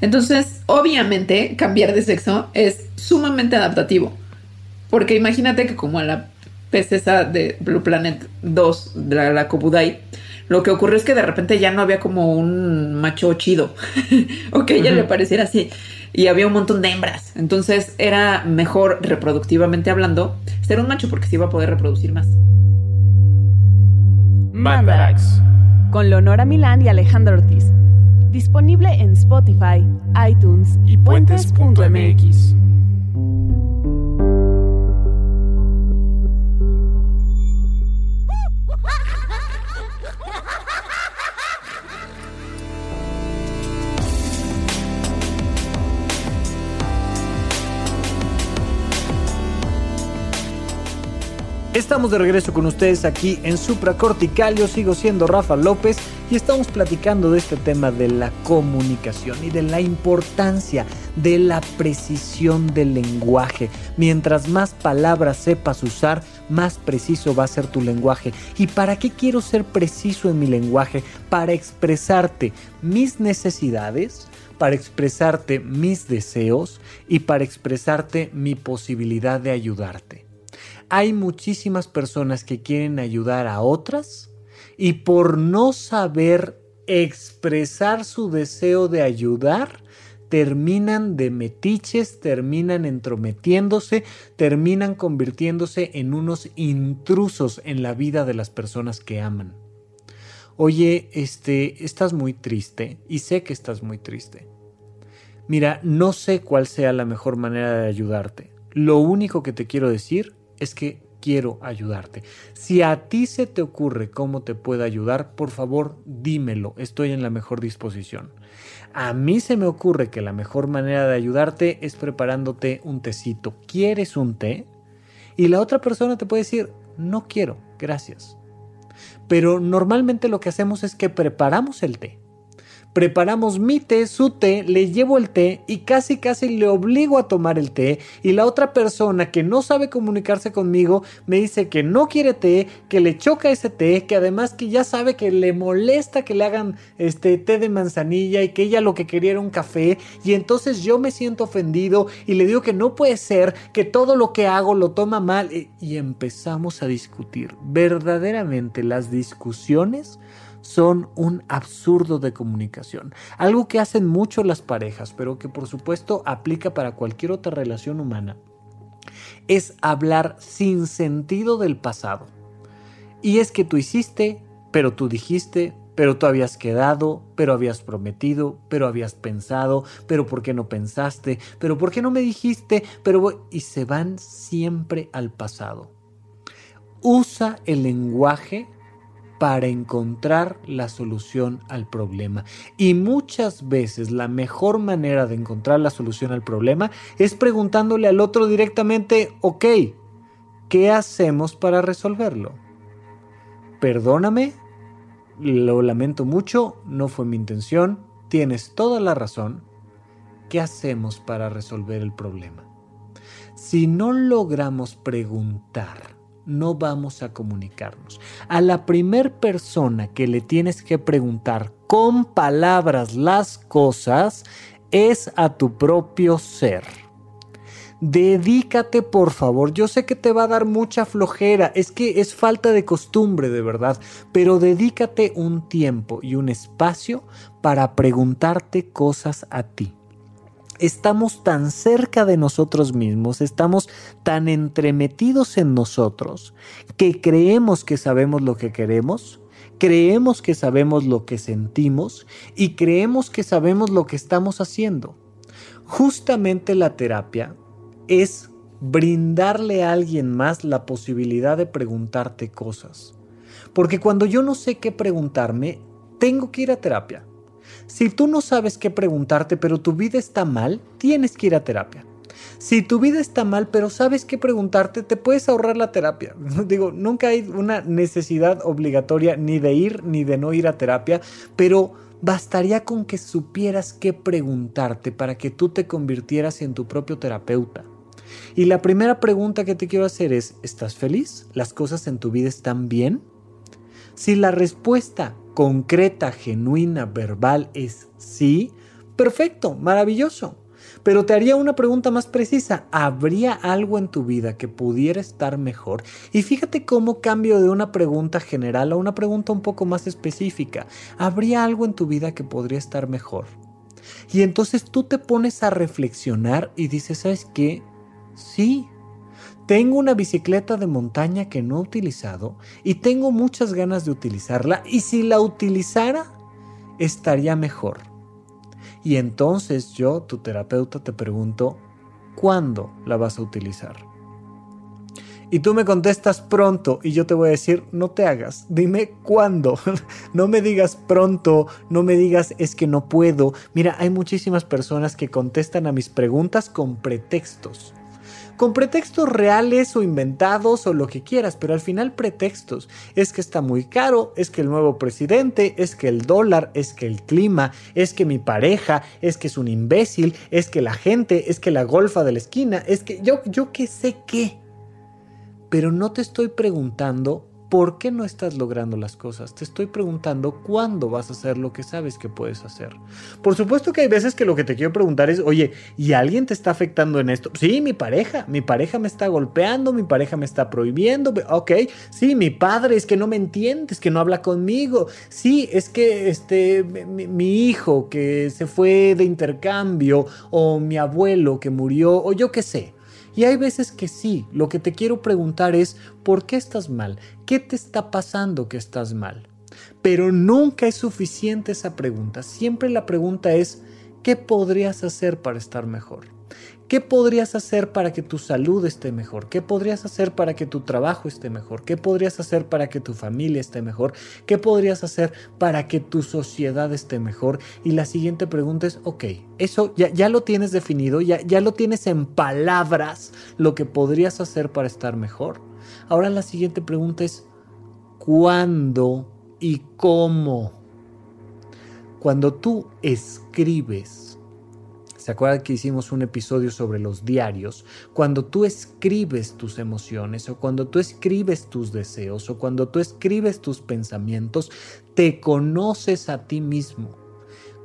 Entonces, obviamente, cambiar de sexo es sumamente adaptativo. Porque imagínate que como a la pez esa de Blue Planet 2, de la, la Kobudai, lo que ocurrió es que de repente ya no había como un macho chido, o que a ella le pareciera así, y había un montón de hembras. Entonces era mejor reproductivamente hablando ser un macho porque se iba a poder reproducir más. Mandarax. Con Leonora Milán y Alejandra Ortiz. Disponible en Spotify, iTunes y puentes.mx. Estamos de regreso con ustedes aquí en Supracortical. Yo sigo siendo Rafa López y estamos platicando de este tema de la comunicación y de la importancia de la precisión del lenguaje. Mientras más palabras sepas usar, más preciso va a ser tu lenguaje. ¿Y para qué quiero ser preciso en mi lenguaje? Para expresarte mis necesidades, para expresarte mis deseos y para expresarte mi posibilidad de ayudarte hay muchísimas personas que quieren ayudar a otras y por no saber expresar su deseo de ayudar, terminan de metiches, terminan entrometiéndose, terminan convirtiéndose en unos intrusos en la vida de las personas que aman. Oye, este, estás muy triste y sé que estás muy triste. Mira, no sé cuál sea la mejor manera de ayudarte. Lo único que te quiero decir es que quiero ayudarte. Si a ti se te ocurre cómo te puedo ayudar, por favor dímelo, estoy en la mejor disposición. A mí se me ocurre que la mejor manera de ayudarte es preparándote un tecito. ¿Quieres un té? Y la otra persona te puede decir, no quiero, gracias. Pero normalmente lo que hacemos es que preparamos el té preparamos mi té, su té, le llevo el té y casi casi le obligo a tomar el té y la otra persona que no sabe comunicarse conmigo me dice que no quiere té, que le choca ese té, que además que ya sabe que le molesta que le hagan este té de manzanilla y que ella lo que quería era un café y entonces yo me siento ofendido y le digo que no puede ser, que todo lo que hago lo toma mal y, empezamos a discutir. Verdaderamente las discusiones son un absurdo de comunicación. Algo que hacen mucho las parejas, pero que por supuesto aplica para cualquier otra relación humana, es hablar sin sentido del pasado. Y es que tú hiciste, pero tú dijiste, pero tú habías quedado, pero habías prometido, pero habías pensado, pero ¿por qué no pensaste? Pero ¿por qué no me dijiste? Pero y se van siempre al pasado. Usa el lenguaje para encontrar la solución al problema. Y muchas veces la mejor manera de encontrar la solución al problema es preguntándole al otro directamente, ok, ¿qué hacemos para resolverlo? Perdóname, lo lamento mucho, no fue mi intención, tienes toda la razón. ¿Qué hacemos para resolver el problema? Si no logramos preguntar, no vamos a comunicarnos. A la primer persona que le tienes que preguntar con palabras las cosas es a tu propio ser. Dedícate, por favor. Yo sé que te va a dar mucha flojera, es que es falta de costumbre, de verdad, pero dedícate un tiempo y un espacio para preguntarte cosas a ti estamos tan cerca de nosotros mismos, estamos tan entremetidos en nosotros, que creemos que sabemos lo que queremos, creemos que sabemos lo que sentimos y creemos que sabemos lo que estamos haciendo. Justamente la terapia es brindarle a alguien más la posibilidad de preguntarte cosas. Porque cuando yo no sé qué preguntarme, tengo que ir a terapia. Si tú no sabes qué preguntarte, pero tu vida está mal, tienes que ir a terapia. Si tu vida está mal, pero sabes qué preguntarte, te puedes ahorrar la terapia. Digo, nunca hay una necesidad obligatoria ni de ir ni de no ir a terapia, pero bastaría con que supieras qué preguntarte para que tú te convirtieras en tu propio terapeuta. Y la primera pregunta que te quiero hacer es, ¿estás feliz? ¿Las cosas en tu vida están bien? Si la respuesta concreta, genuina, verbal es sí, perfecto, maravilloso. Pero te haría una pregunta más precisa. ¿Habría algo en tu vida que pudiera estar mejor? Y fíjate cómo cambio de una pregunta general a una pregunta un poco más específica. ¿Habría algo en tu vida que podría estar mejor? Y entonces tú te pones a reflexionar y dices, ¿sabes qué? Sí, tengo una bicicleta de montaña que no he utilizado y tengo muchas ganas de utilizarla y si la utilizara estaría mejor. Y entonces yo, tu terapeuta, te pregunto, ¿cuándo la vas a utilizar? Y tú me contestas pronto y yo te voy a decir, no te hagas, dime cuándo. no me digas pronto, no me digas es que no puedo. Mira, hay muchísimas personas que contestan a mis preguntas con pretextos con pretextos reales o inventados o lo que quieras, pero al final pretextos. Es que está muy caro, es que el nuevo presidente, es que el dólar, es que el clima, es que mi pareja, es que es un imbécil, es que la gente, es que la golfa de la esquina, es que yo, yo qué sé qué. Pero no te estoy preguntando ¿por qué no estás logrando las cosas? Te estoy preguntando cuándo vas a hacer lo que sabes que puedes hacer. Por supuesto que hay veces que lo que te quiero preguntar es, oye, ¿y alguien te está afectando en esto? Sí, mi pareja, mi pareja me está golpeando, mi pareja me está prohibiendo, ok, sí, mi padre es que no me entiende, que no habla conmigo, sí, es que este, mi, mi hijo que se fue de intercambio o mi abuelo que murió o yo qué sé. Y hay veces que sí, lo que te quiero preguntar es, ¿por qué estás mal? ¿Qué te está pasando que estás mal? Pero nunca es suficiente esa pregunta. Siempre la pregunta es, ¿qué podrías hacer para estar mejor? ¿Qué podrías hacer para que tu salud esté mejor? ¿Qué podrías hacer para que tu trabajo esté mejor? ¿Qué podrías hacer para que tu familia esté mejor? ¿Qué podrías hacer para que tu sociedad esté mejor? Y la siguiente pregunta es, ok, eso ya, ya lo tienes definido, ya, ya lo tienes en palabras, lo que podrías hacer para estar mejor. Ahora la siguiente pregunta es, ¿cuándo y cómo? Cuando tú escribes, ¿Se acuerdan que hicimos un episodio sobre los diarios? Cuando tú escribes tus emociones o cuando tú escribes tus deseos o cuando tú escribes tus pensamientos, te conoces a ti mismo.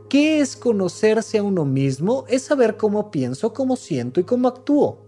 ¿Qué es conocerse a uno mismo? Es saber cómo pienso, cómo siento y cómo actúo.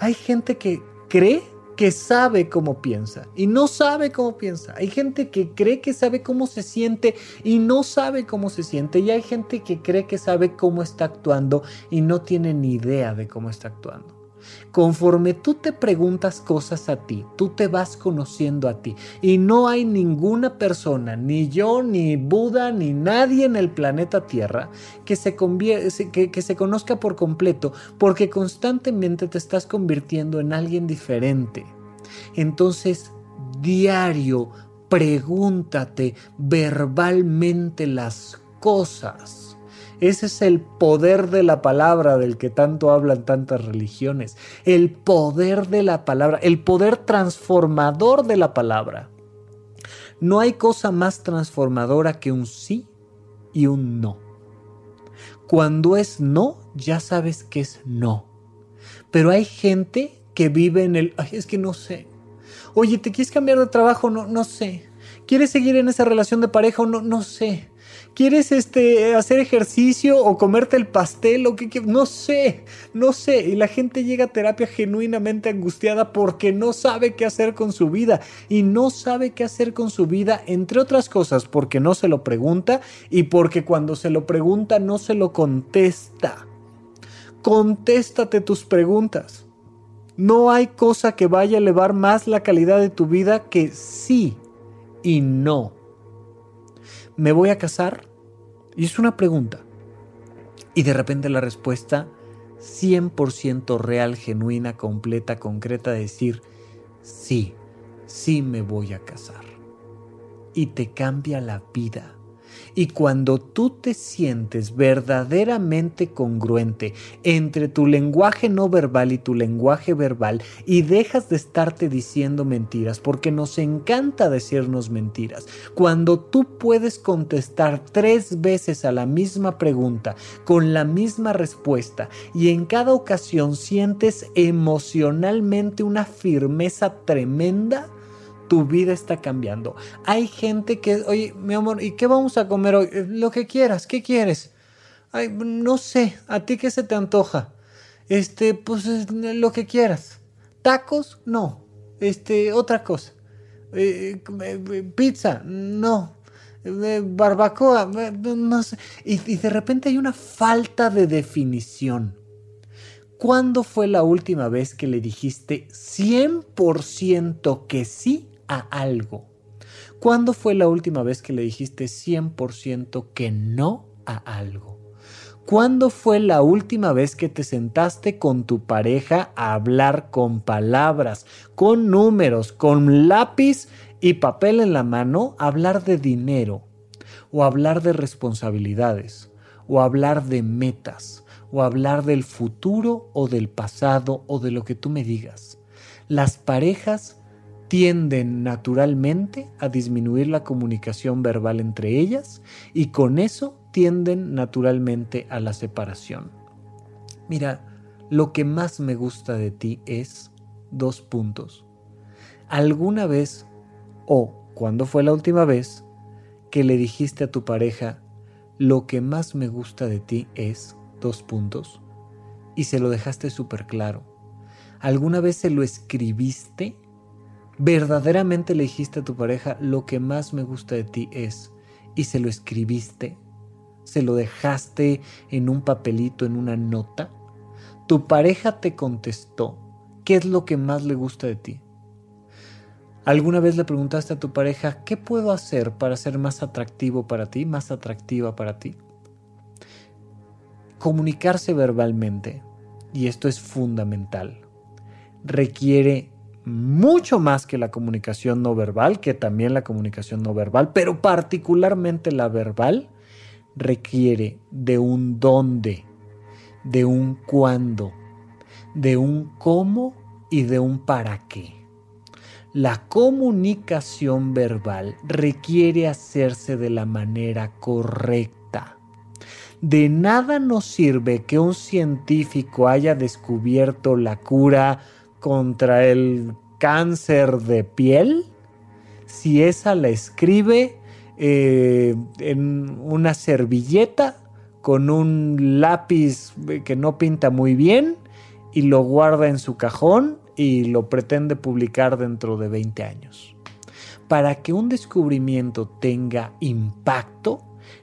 Hay gente que cree que sabe cómo piensa y no sabe cómo piensa. Hay gente que cree que sabe cómo se siente y no sabe cómo se siente. Y hay gente que cree que sabe cómo está actuando y no tiene ni idea de cómo está actuando. Conforme tú te preguntas cosas a ti, tú te vas conociendo a ti. Y no hay ninguna persona, ni yo, ni Buda, ni nadie en el planeta Tierra, que se, que, se conozca por completo, porque constantemente te estás convirtiendo en alguien diferente. Entonces, diario, pregúntate verbalmente las cosas ese es el poder de la palabra del que tanto hablan tantas religiones. El poder de la palabra, el poder transformador de la palabra. No hay cosa más transformadora que un sí y un no. Cuando es no, ya sabes que es no. Pero hay gente que vive en el, es que no sé. Oye, ¿te quieres cambiar de trabajo? No, no sé. ¿Quieres seguir en esa relación de pareja o no? No sé. ¿Quieres este, hacer ejercicio o comerte el pastel o qué? No sé, no sé. Y la gente llega a terapia genuinamente angustiada porque no sabe qué hacer con su vida. Y no sabe qué hacer con su vida, entre otras cosas, porque no se lo pregunta y porque cuando se lo pregunta no se lo contesta. Contéstate tus preguntas. No hay cosa que vaya a elevar más la calidad de tu vida que sí y no. ¿Me voy a casar? Y es una pregunta. Y de repente la respuesta 100% real, genuina, completa, concreta, decir, sí, sí me voy a casar. Y te cambia la vida. Y cuando tú te sientes verdaderamente congruente entre tu lenguaje no verbal y tu lenguaje verbal y dejas de estarte diciendo mentiras, porque nos encanta decirnos mentiras, cuando tú puedes contestar tres veces a la misma pregunta con la misma respuesta y en cada ocasión sientes emocionalmente una firmeza tremenda, tu vida está cambiando. Hay gente que, oye, mi amor, ¿y qué vamos a comer hoy? Eh, lo que quieras, ¿qué quieres? Ay, no sé, ¿a ti qué se te antoja? Este, pues lo que quieras. ¿Tacos? No. Este, otra cosa. Eh, eh, pizza? No. barbacoa? No sé. Y, y de repente hay una falta de definición. ¿Cuándo fue la última vez que le dijiste 100% que sí algo? ¿Cuándo fue la última vez que le dijiste 100% que no a algo? ¿Cuándo fue la última vez que te sentaste con tu pareja a hablar con palabras, con números, con lápiz y papel en la mano, hablar de dinero, o hablar de responsabilidades, o hablar de metas, o hablar del futuro o del pasado o de lo que tú me digas. Las parejas tienden naturalmente a disminuir la comunicación verbal entre ellas y con eso tienden naturalmente a la separación. Mira, lo que más me gusta de ti es dos puntos. ¿Alguna vez o cuándo fue la última vez que le dijiste a tu pareja lo que más me gusta de ti es dos puntos y se lo dejaste súper claro? ¿Alguna vez se lo escribiste? ¿Verdaderamente le dijiste a tu pareja lo que más me gusta de ti es y se lo escribiste? ¿Se lo dejaste en un papelito, en una nota? Tu pareja te contestó, ¿qué es lo que más le gusta de ti? ¿Alguna vez le preguntaste a tu pareja, ¿qué puedo hacer para ser más atractivo para ti, más atractiva para ti? Comunicarse verbalmente, y esto es fundamental, requiere mucho más que la comunicación no verbal, que también la comunicación no verbal, pero particularmente la verbal, requiere de un dónde, de un cuándo, de un cómo y de un para qué. La comunicación verbal requiere hacerse de la manera correcta. De nada nos sirve que un científico haya descubierto la cura contra el cáncer de piel si esa la escribe eh, en una servilleta con un lápiz que no pinta muy bien y lo guarda en su cajón y lo pretende publicar dentro de 20 años. Para que un descubrimiento tenga impacto,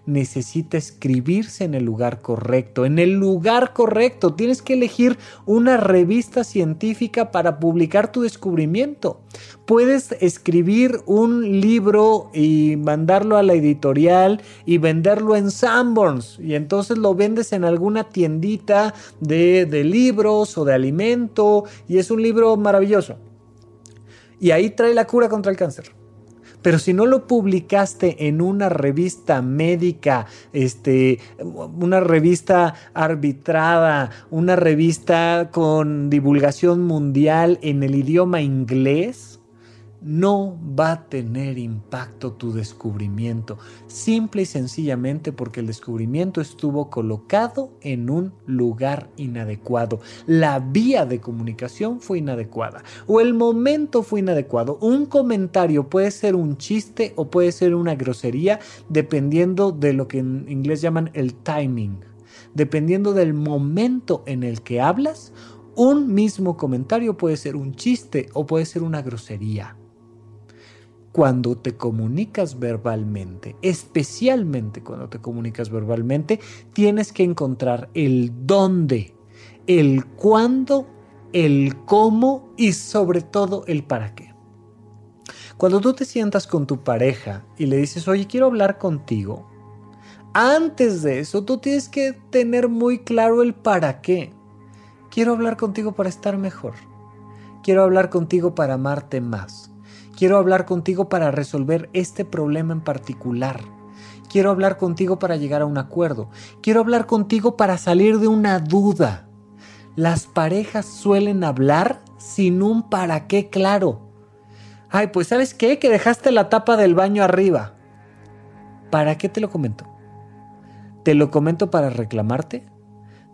necesita escribirse en el lugar correcto. En el lugar correcto. Tienes que elegir una revista científica para publicar tu descubrimiento. Puedes escribir un libro y mandarlo a la editorial y venderlo en Sanborns. Y entonces lo vendes en alguna tiendita de, de libros o de alimento. Y es un libro maravilloso. Y ahí trae la cura contra el cáncer. Pero si no lo publicaste en una revista médica, este, una revista arbitrada, una revista con divulgación mundial en el idioma inglés, no va a tener impacto tu descubrimiento, simple y sencillamente porque el descubrimiento estuvo colocado en un lugar inadecuado. La vía de comunicación fue inadecuada o el momento fue inadecuado. Un comentario puede ser un chiste o puede ser una grosería dependiendo de lo que en inglés llaman el timing. Dependiendo del momento en el que hablas, un mismo comentario puede ser un chiste o puede ser una grosería cuando te comunicas verbalmente, especialmente cuando te comunicas verbalmente, tienes que encontrar el dónde, el cuándo, el cómo y sobre todo el para qué. Cuando tú te sientas con tu pareja y le dices, oye, quiero hablar contigo, antes de eso tú tienes que tener muy claro el para qué. Quiero hablar contigo para estar mejor. Quiero hablar contigo para amarte más Quiero hablar contigo para resolver este problema en particular. Quiero hablar contigo para llegar a un acuerdo. Quiero hablar contigo para salir de una duda. Las parejas suelen hablar sin un para qué claro. Ay, pues sabes qué? Que dejaste la tapa del baño arriba. ¿Para qué te lo comento? ¿Te lo comento para reclamarte?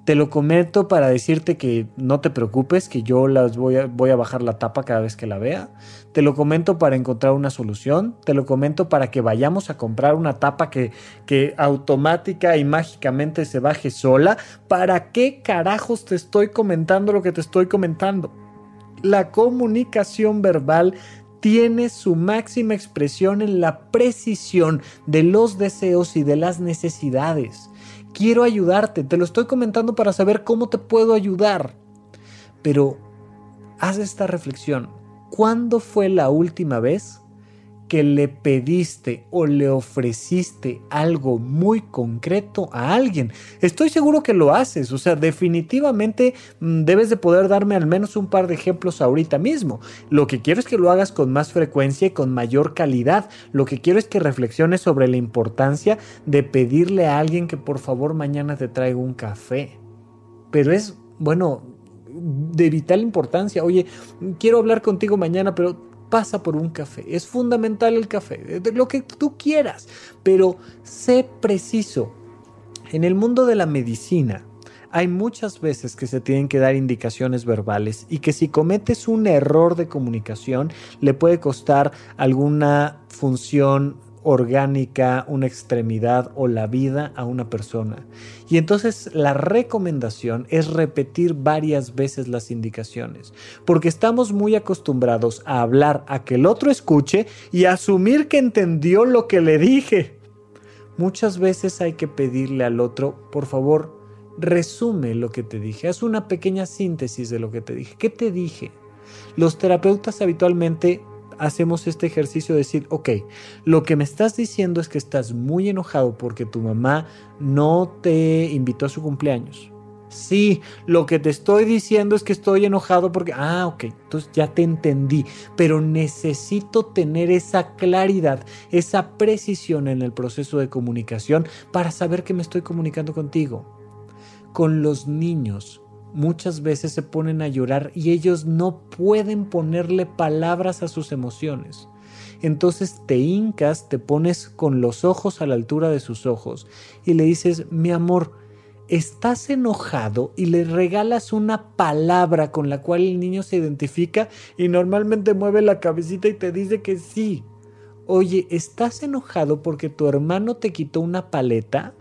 Te lo comento para decirte que no te preocupes, que yo las voy a, voy a bajar la tapa cada vez que la vea. Te lo comento para encontrar una solución. Te lo comento para que vayamos a comprar una tapa que, que automática y mágicamente se baje sola. ¿Para qué carajos te estoy comentando lo que te estoy comentando? La comunicación verbal tiene su máxima expresión en la precisión de los deseos y de las necesidades quiero ayudarte, te lo estoy comentando para saber cómo te puedo ayudar. Pero haz esta reflexión. ¿Cuándo fue la última vez que le pediste o le ofreciste algo muy concreto a alguien. Estoy seguro que lo haces, o sea, definitivamente mm, debes de poder darme al menos un par de ejemplos ahorita mismo. Lo que quiero es que lo hagas con más frecuencia y con mayor calidad. Lo que quiero es que reflexiones sobre la importancia de pedirle a alguien que por favor mañana te traiga un café pero es, bueno, de vital importancia. Oye, quiero hablar contigo mañana, pero pasa por un café. Es fundamental el café, lo que tú quieras, pero sé preciso. En el mundo de la medicina, hay muchas veces que se tienen que dar indicaciones verbales y que si cometes un error de comunicación le puede costar alguna función orgánica, una extremidad o la vida a una persona. Y entonces la recomendación es repetir varias veces las indicaciones, porque estamos muy acostumbrados a hablar a que el otro escuche y asumir que entendió lo que le dije. Muchas veces hay que pedirle al otro, por favor, resume lo que te dije, haz una pequeña síntesis de lo que te dije. ¿Qué te dije? Los terapeutas habitualmente hacemos este ejercicio de decir, ok, lo que me estás diciendo es que estás muy enojado porque tu mamá no te invitó a su cumpleaños. Sí, lo que te estoy diciendo es que estoy enojado porque, ah, ok, entonces ya te entendí, pero necesito tener esa claridad, esa precisión en el proceso de comunicación para saber que me estoy comunicando contigo. Con los niños, muchas veces se ponen a llorar y ellos no pueden ponerle palabras a sus emociones. Entonces te hincas, te pones con los ojos a la altura de sus ojos y le dices, mi amor, estás enojado y le regalas una palabra con la cual el niño se identifica y normalmente mueve la cabecita y te dice que sí. Oye, ¿estás enojado porque tu hermano te quitó una paleta?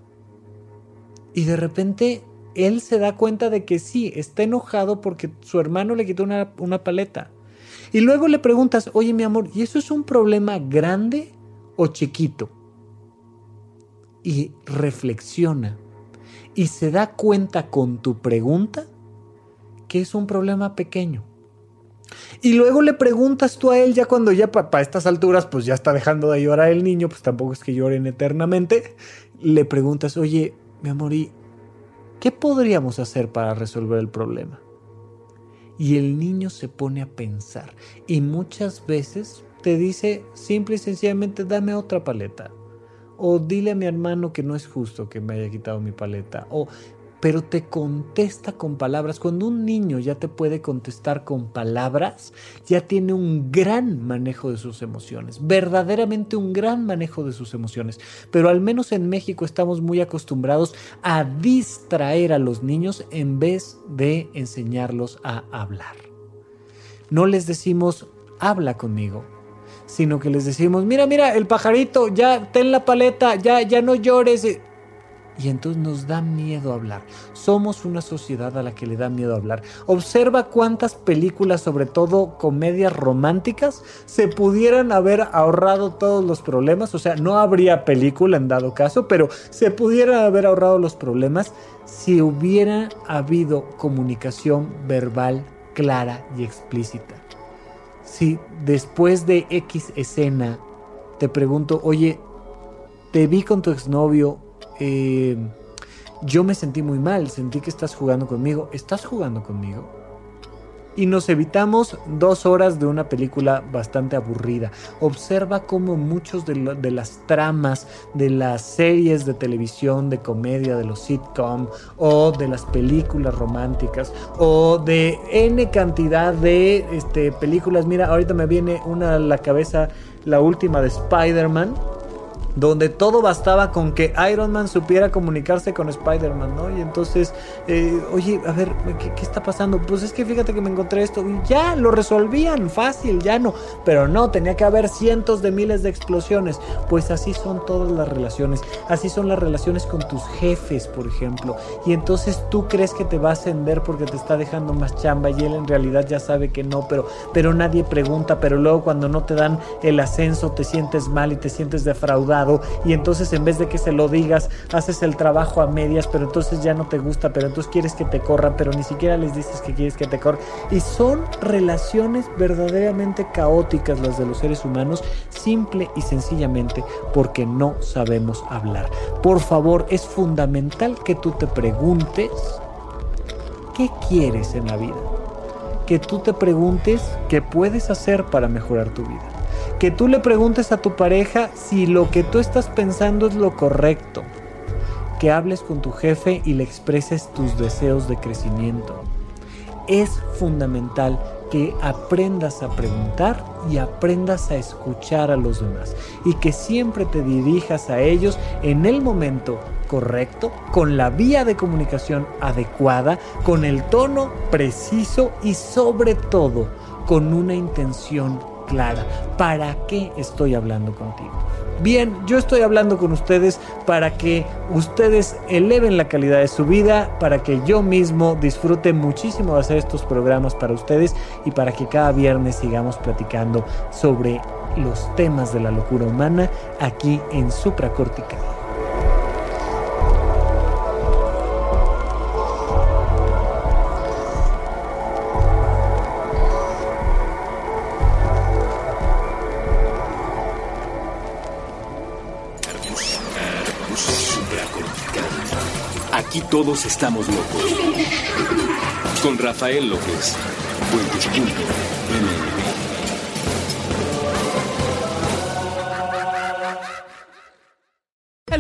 Y de repente él se da cuenta de que sí, está enojado porque su hermano le quitó una, una paleta. Y luego le preguntas, oye mi amor, ¿y eso es un problema grande o chiquito? Y reflexiona. Y se da cuenta con tu pregunta que es un problema pequeño. Y luego le preguntas tú a él, ya cuando ya para estas alturas, pues ya está dejando de llorar el niño, pues tampoco es que lloren eternamente. Le preguntas, oye, mi amor, ¿y ¿Qué podríamos hacer para resolver el problema? Y el niño se pone a pensar y muchas veces te dice simple y sencillamente dame otra paleta. O dile a mi hermano que no es justo que me haya quitado mi paleta. O pero te contesta con palabras. Cuando un niño ya te puede contestar con palabras, ya tiene un gran manejo de sus emociones, verdaderamente un gran manejo de sus emociones. Pero al menos en México estamos muy acostumbrados a distraer a los niños en vez de enseñarlos a hablar. No les decimos, habla conmigo, sino que les decimos, mira, mira, el pajarito, ya ten la paleta, ya, ya no llores y entonces nos da miedo hablar. Somos una sociedad a la que le da miedo hablar. Observa cuántas películas, sobre todo comedias románticas, se pudieran haber ahorrado todos los problemas. O sea, no habría película en dado caso, pero se pudieran haber ahorrado los problemas si hubiera habido comunicación verbal clara y explícita. Si después de X escena te pregunto, oye, te vi con tu exnovio eh, yo me sentí muy mal, sentí que estás jugando conmigo. ¿Estás jugando conmigo? Y nos evitamos dos horas de una película bastante aburrida. Observa cómo muchos de, las tramas de las series de televisión, de comedia, de los sitcom o de las películas románticas o de N cantidad de este, películas. Mira, ahorita me viene una a la cabeza, la última de Spider-Man donde todo bastaba con que Iron Man supiera comunicarse con Spider-Man, ¿no? Y entonces, eh, oye, a ver, ¿qué, está pasando? Pues es que fíjate que me encontré esto y ya lo resolvían fácil, ya no, pero no, tenía que haber cientos de miles de explosiones. Pues así son todas las relaciones, así son las relaciones con tus jefes, por ejemplo. Y entonces tú crees que te va a ascender porque te está dejando más chamba y él en realidad ya sabe que no, pero, pero nadie pregunta, pero luego cuando no te dan el ascenso te sientes mal y te sientes defraudado y entonces en vez de que se lo digas, haces el trabajo a medias, pero entonces ya no te gusta, pero entonces quieres que te corran, pero ni siquiera les dices que quieres que te corran. Y son relaciones verdaderamente caóticas las de los seres humanos, simple y sencillamente porque no sabemos hablar. Por favor, es fundamental que tú te preguntes qué quieres en la vida. Que tú te preguntes qué puedes hacer para mejorar tu vida que tú le preguntes a tu pareja si lo que tú estás pensando es lo correcto. que hables con tu jefe y le expreses tus deseos de crecimiento. Es fundamental que aprendas a preguntar y aprendas a escuchar a los demás y que siempre te dirijas a ellos en el momento correcto, con la vía de comunicación adecuada, con el tono preciso y sobre todo con una intención clara. ¿Para qué estoy hablando contigo? Bien, yo estoy hablando con ustedes para que ustedes eleven la calidad de su vida, para que yo mismo disfrute muchísimo de hacer estos programas para ustedes y para que cada viernes sigamos platicando sobre los temas de la locura humana aquí en Supracortical. Todos estamos locos. Con Rafael López.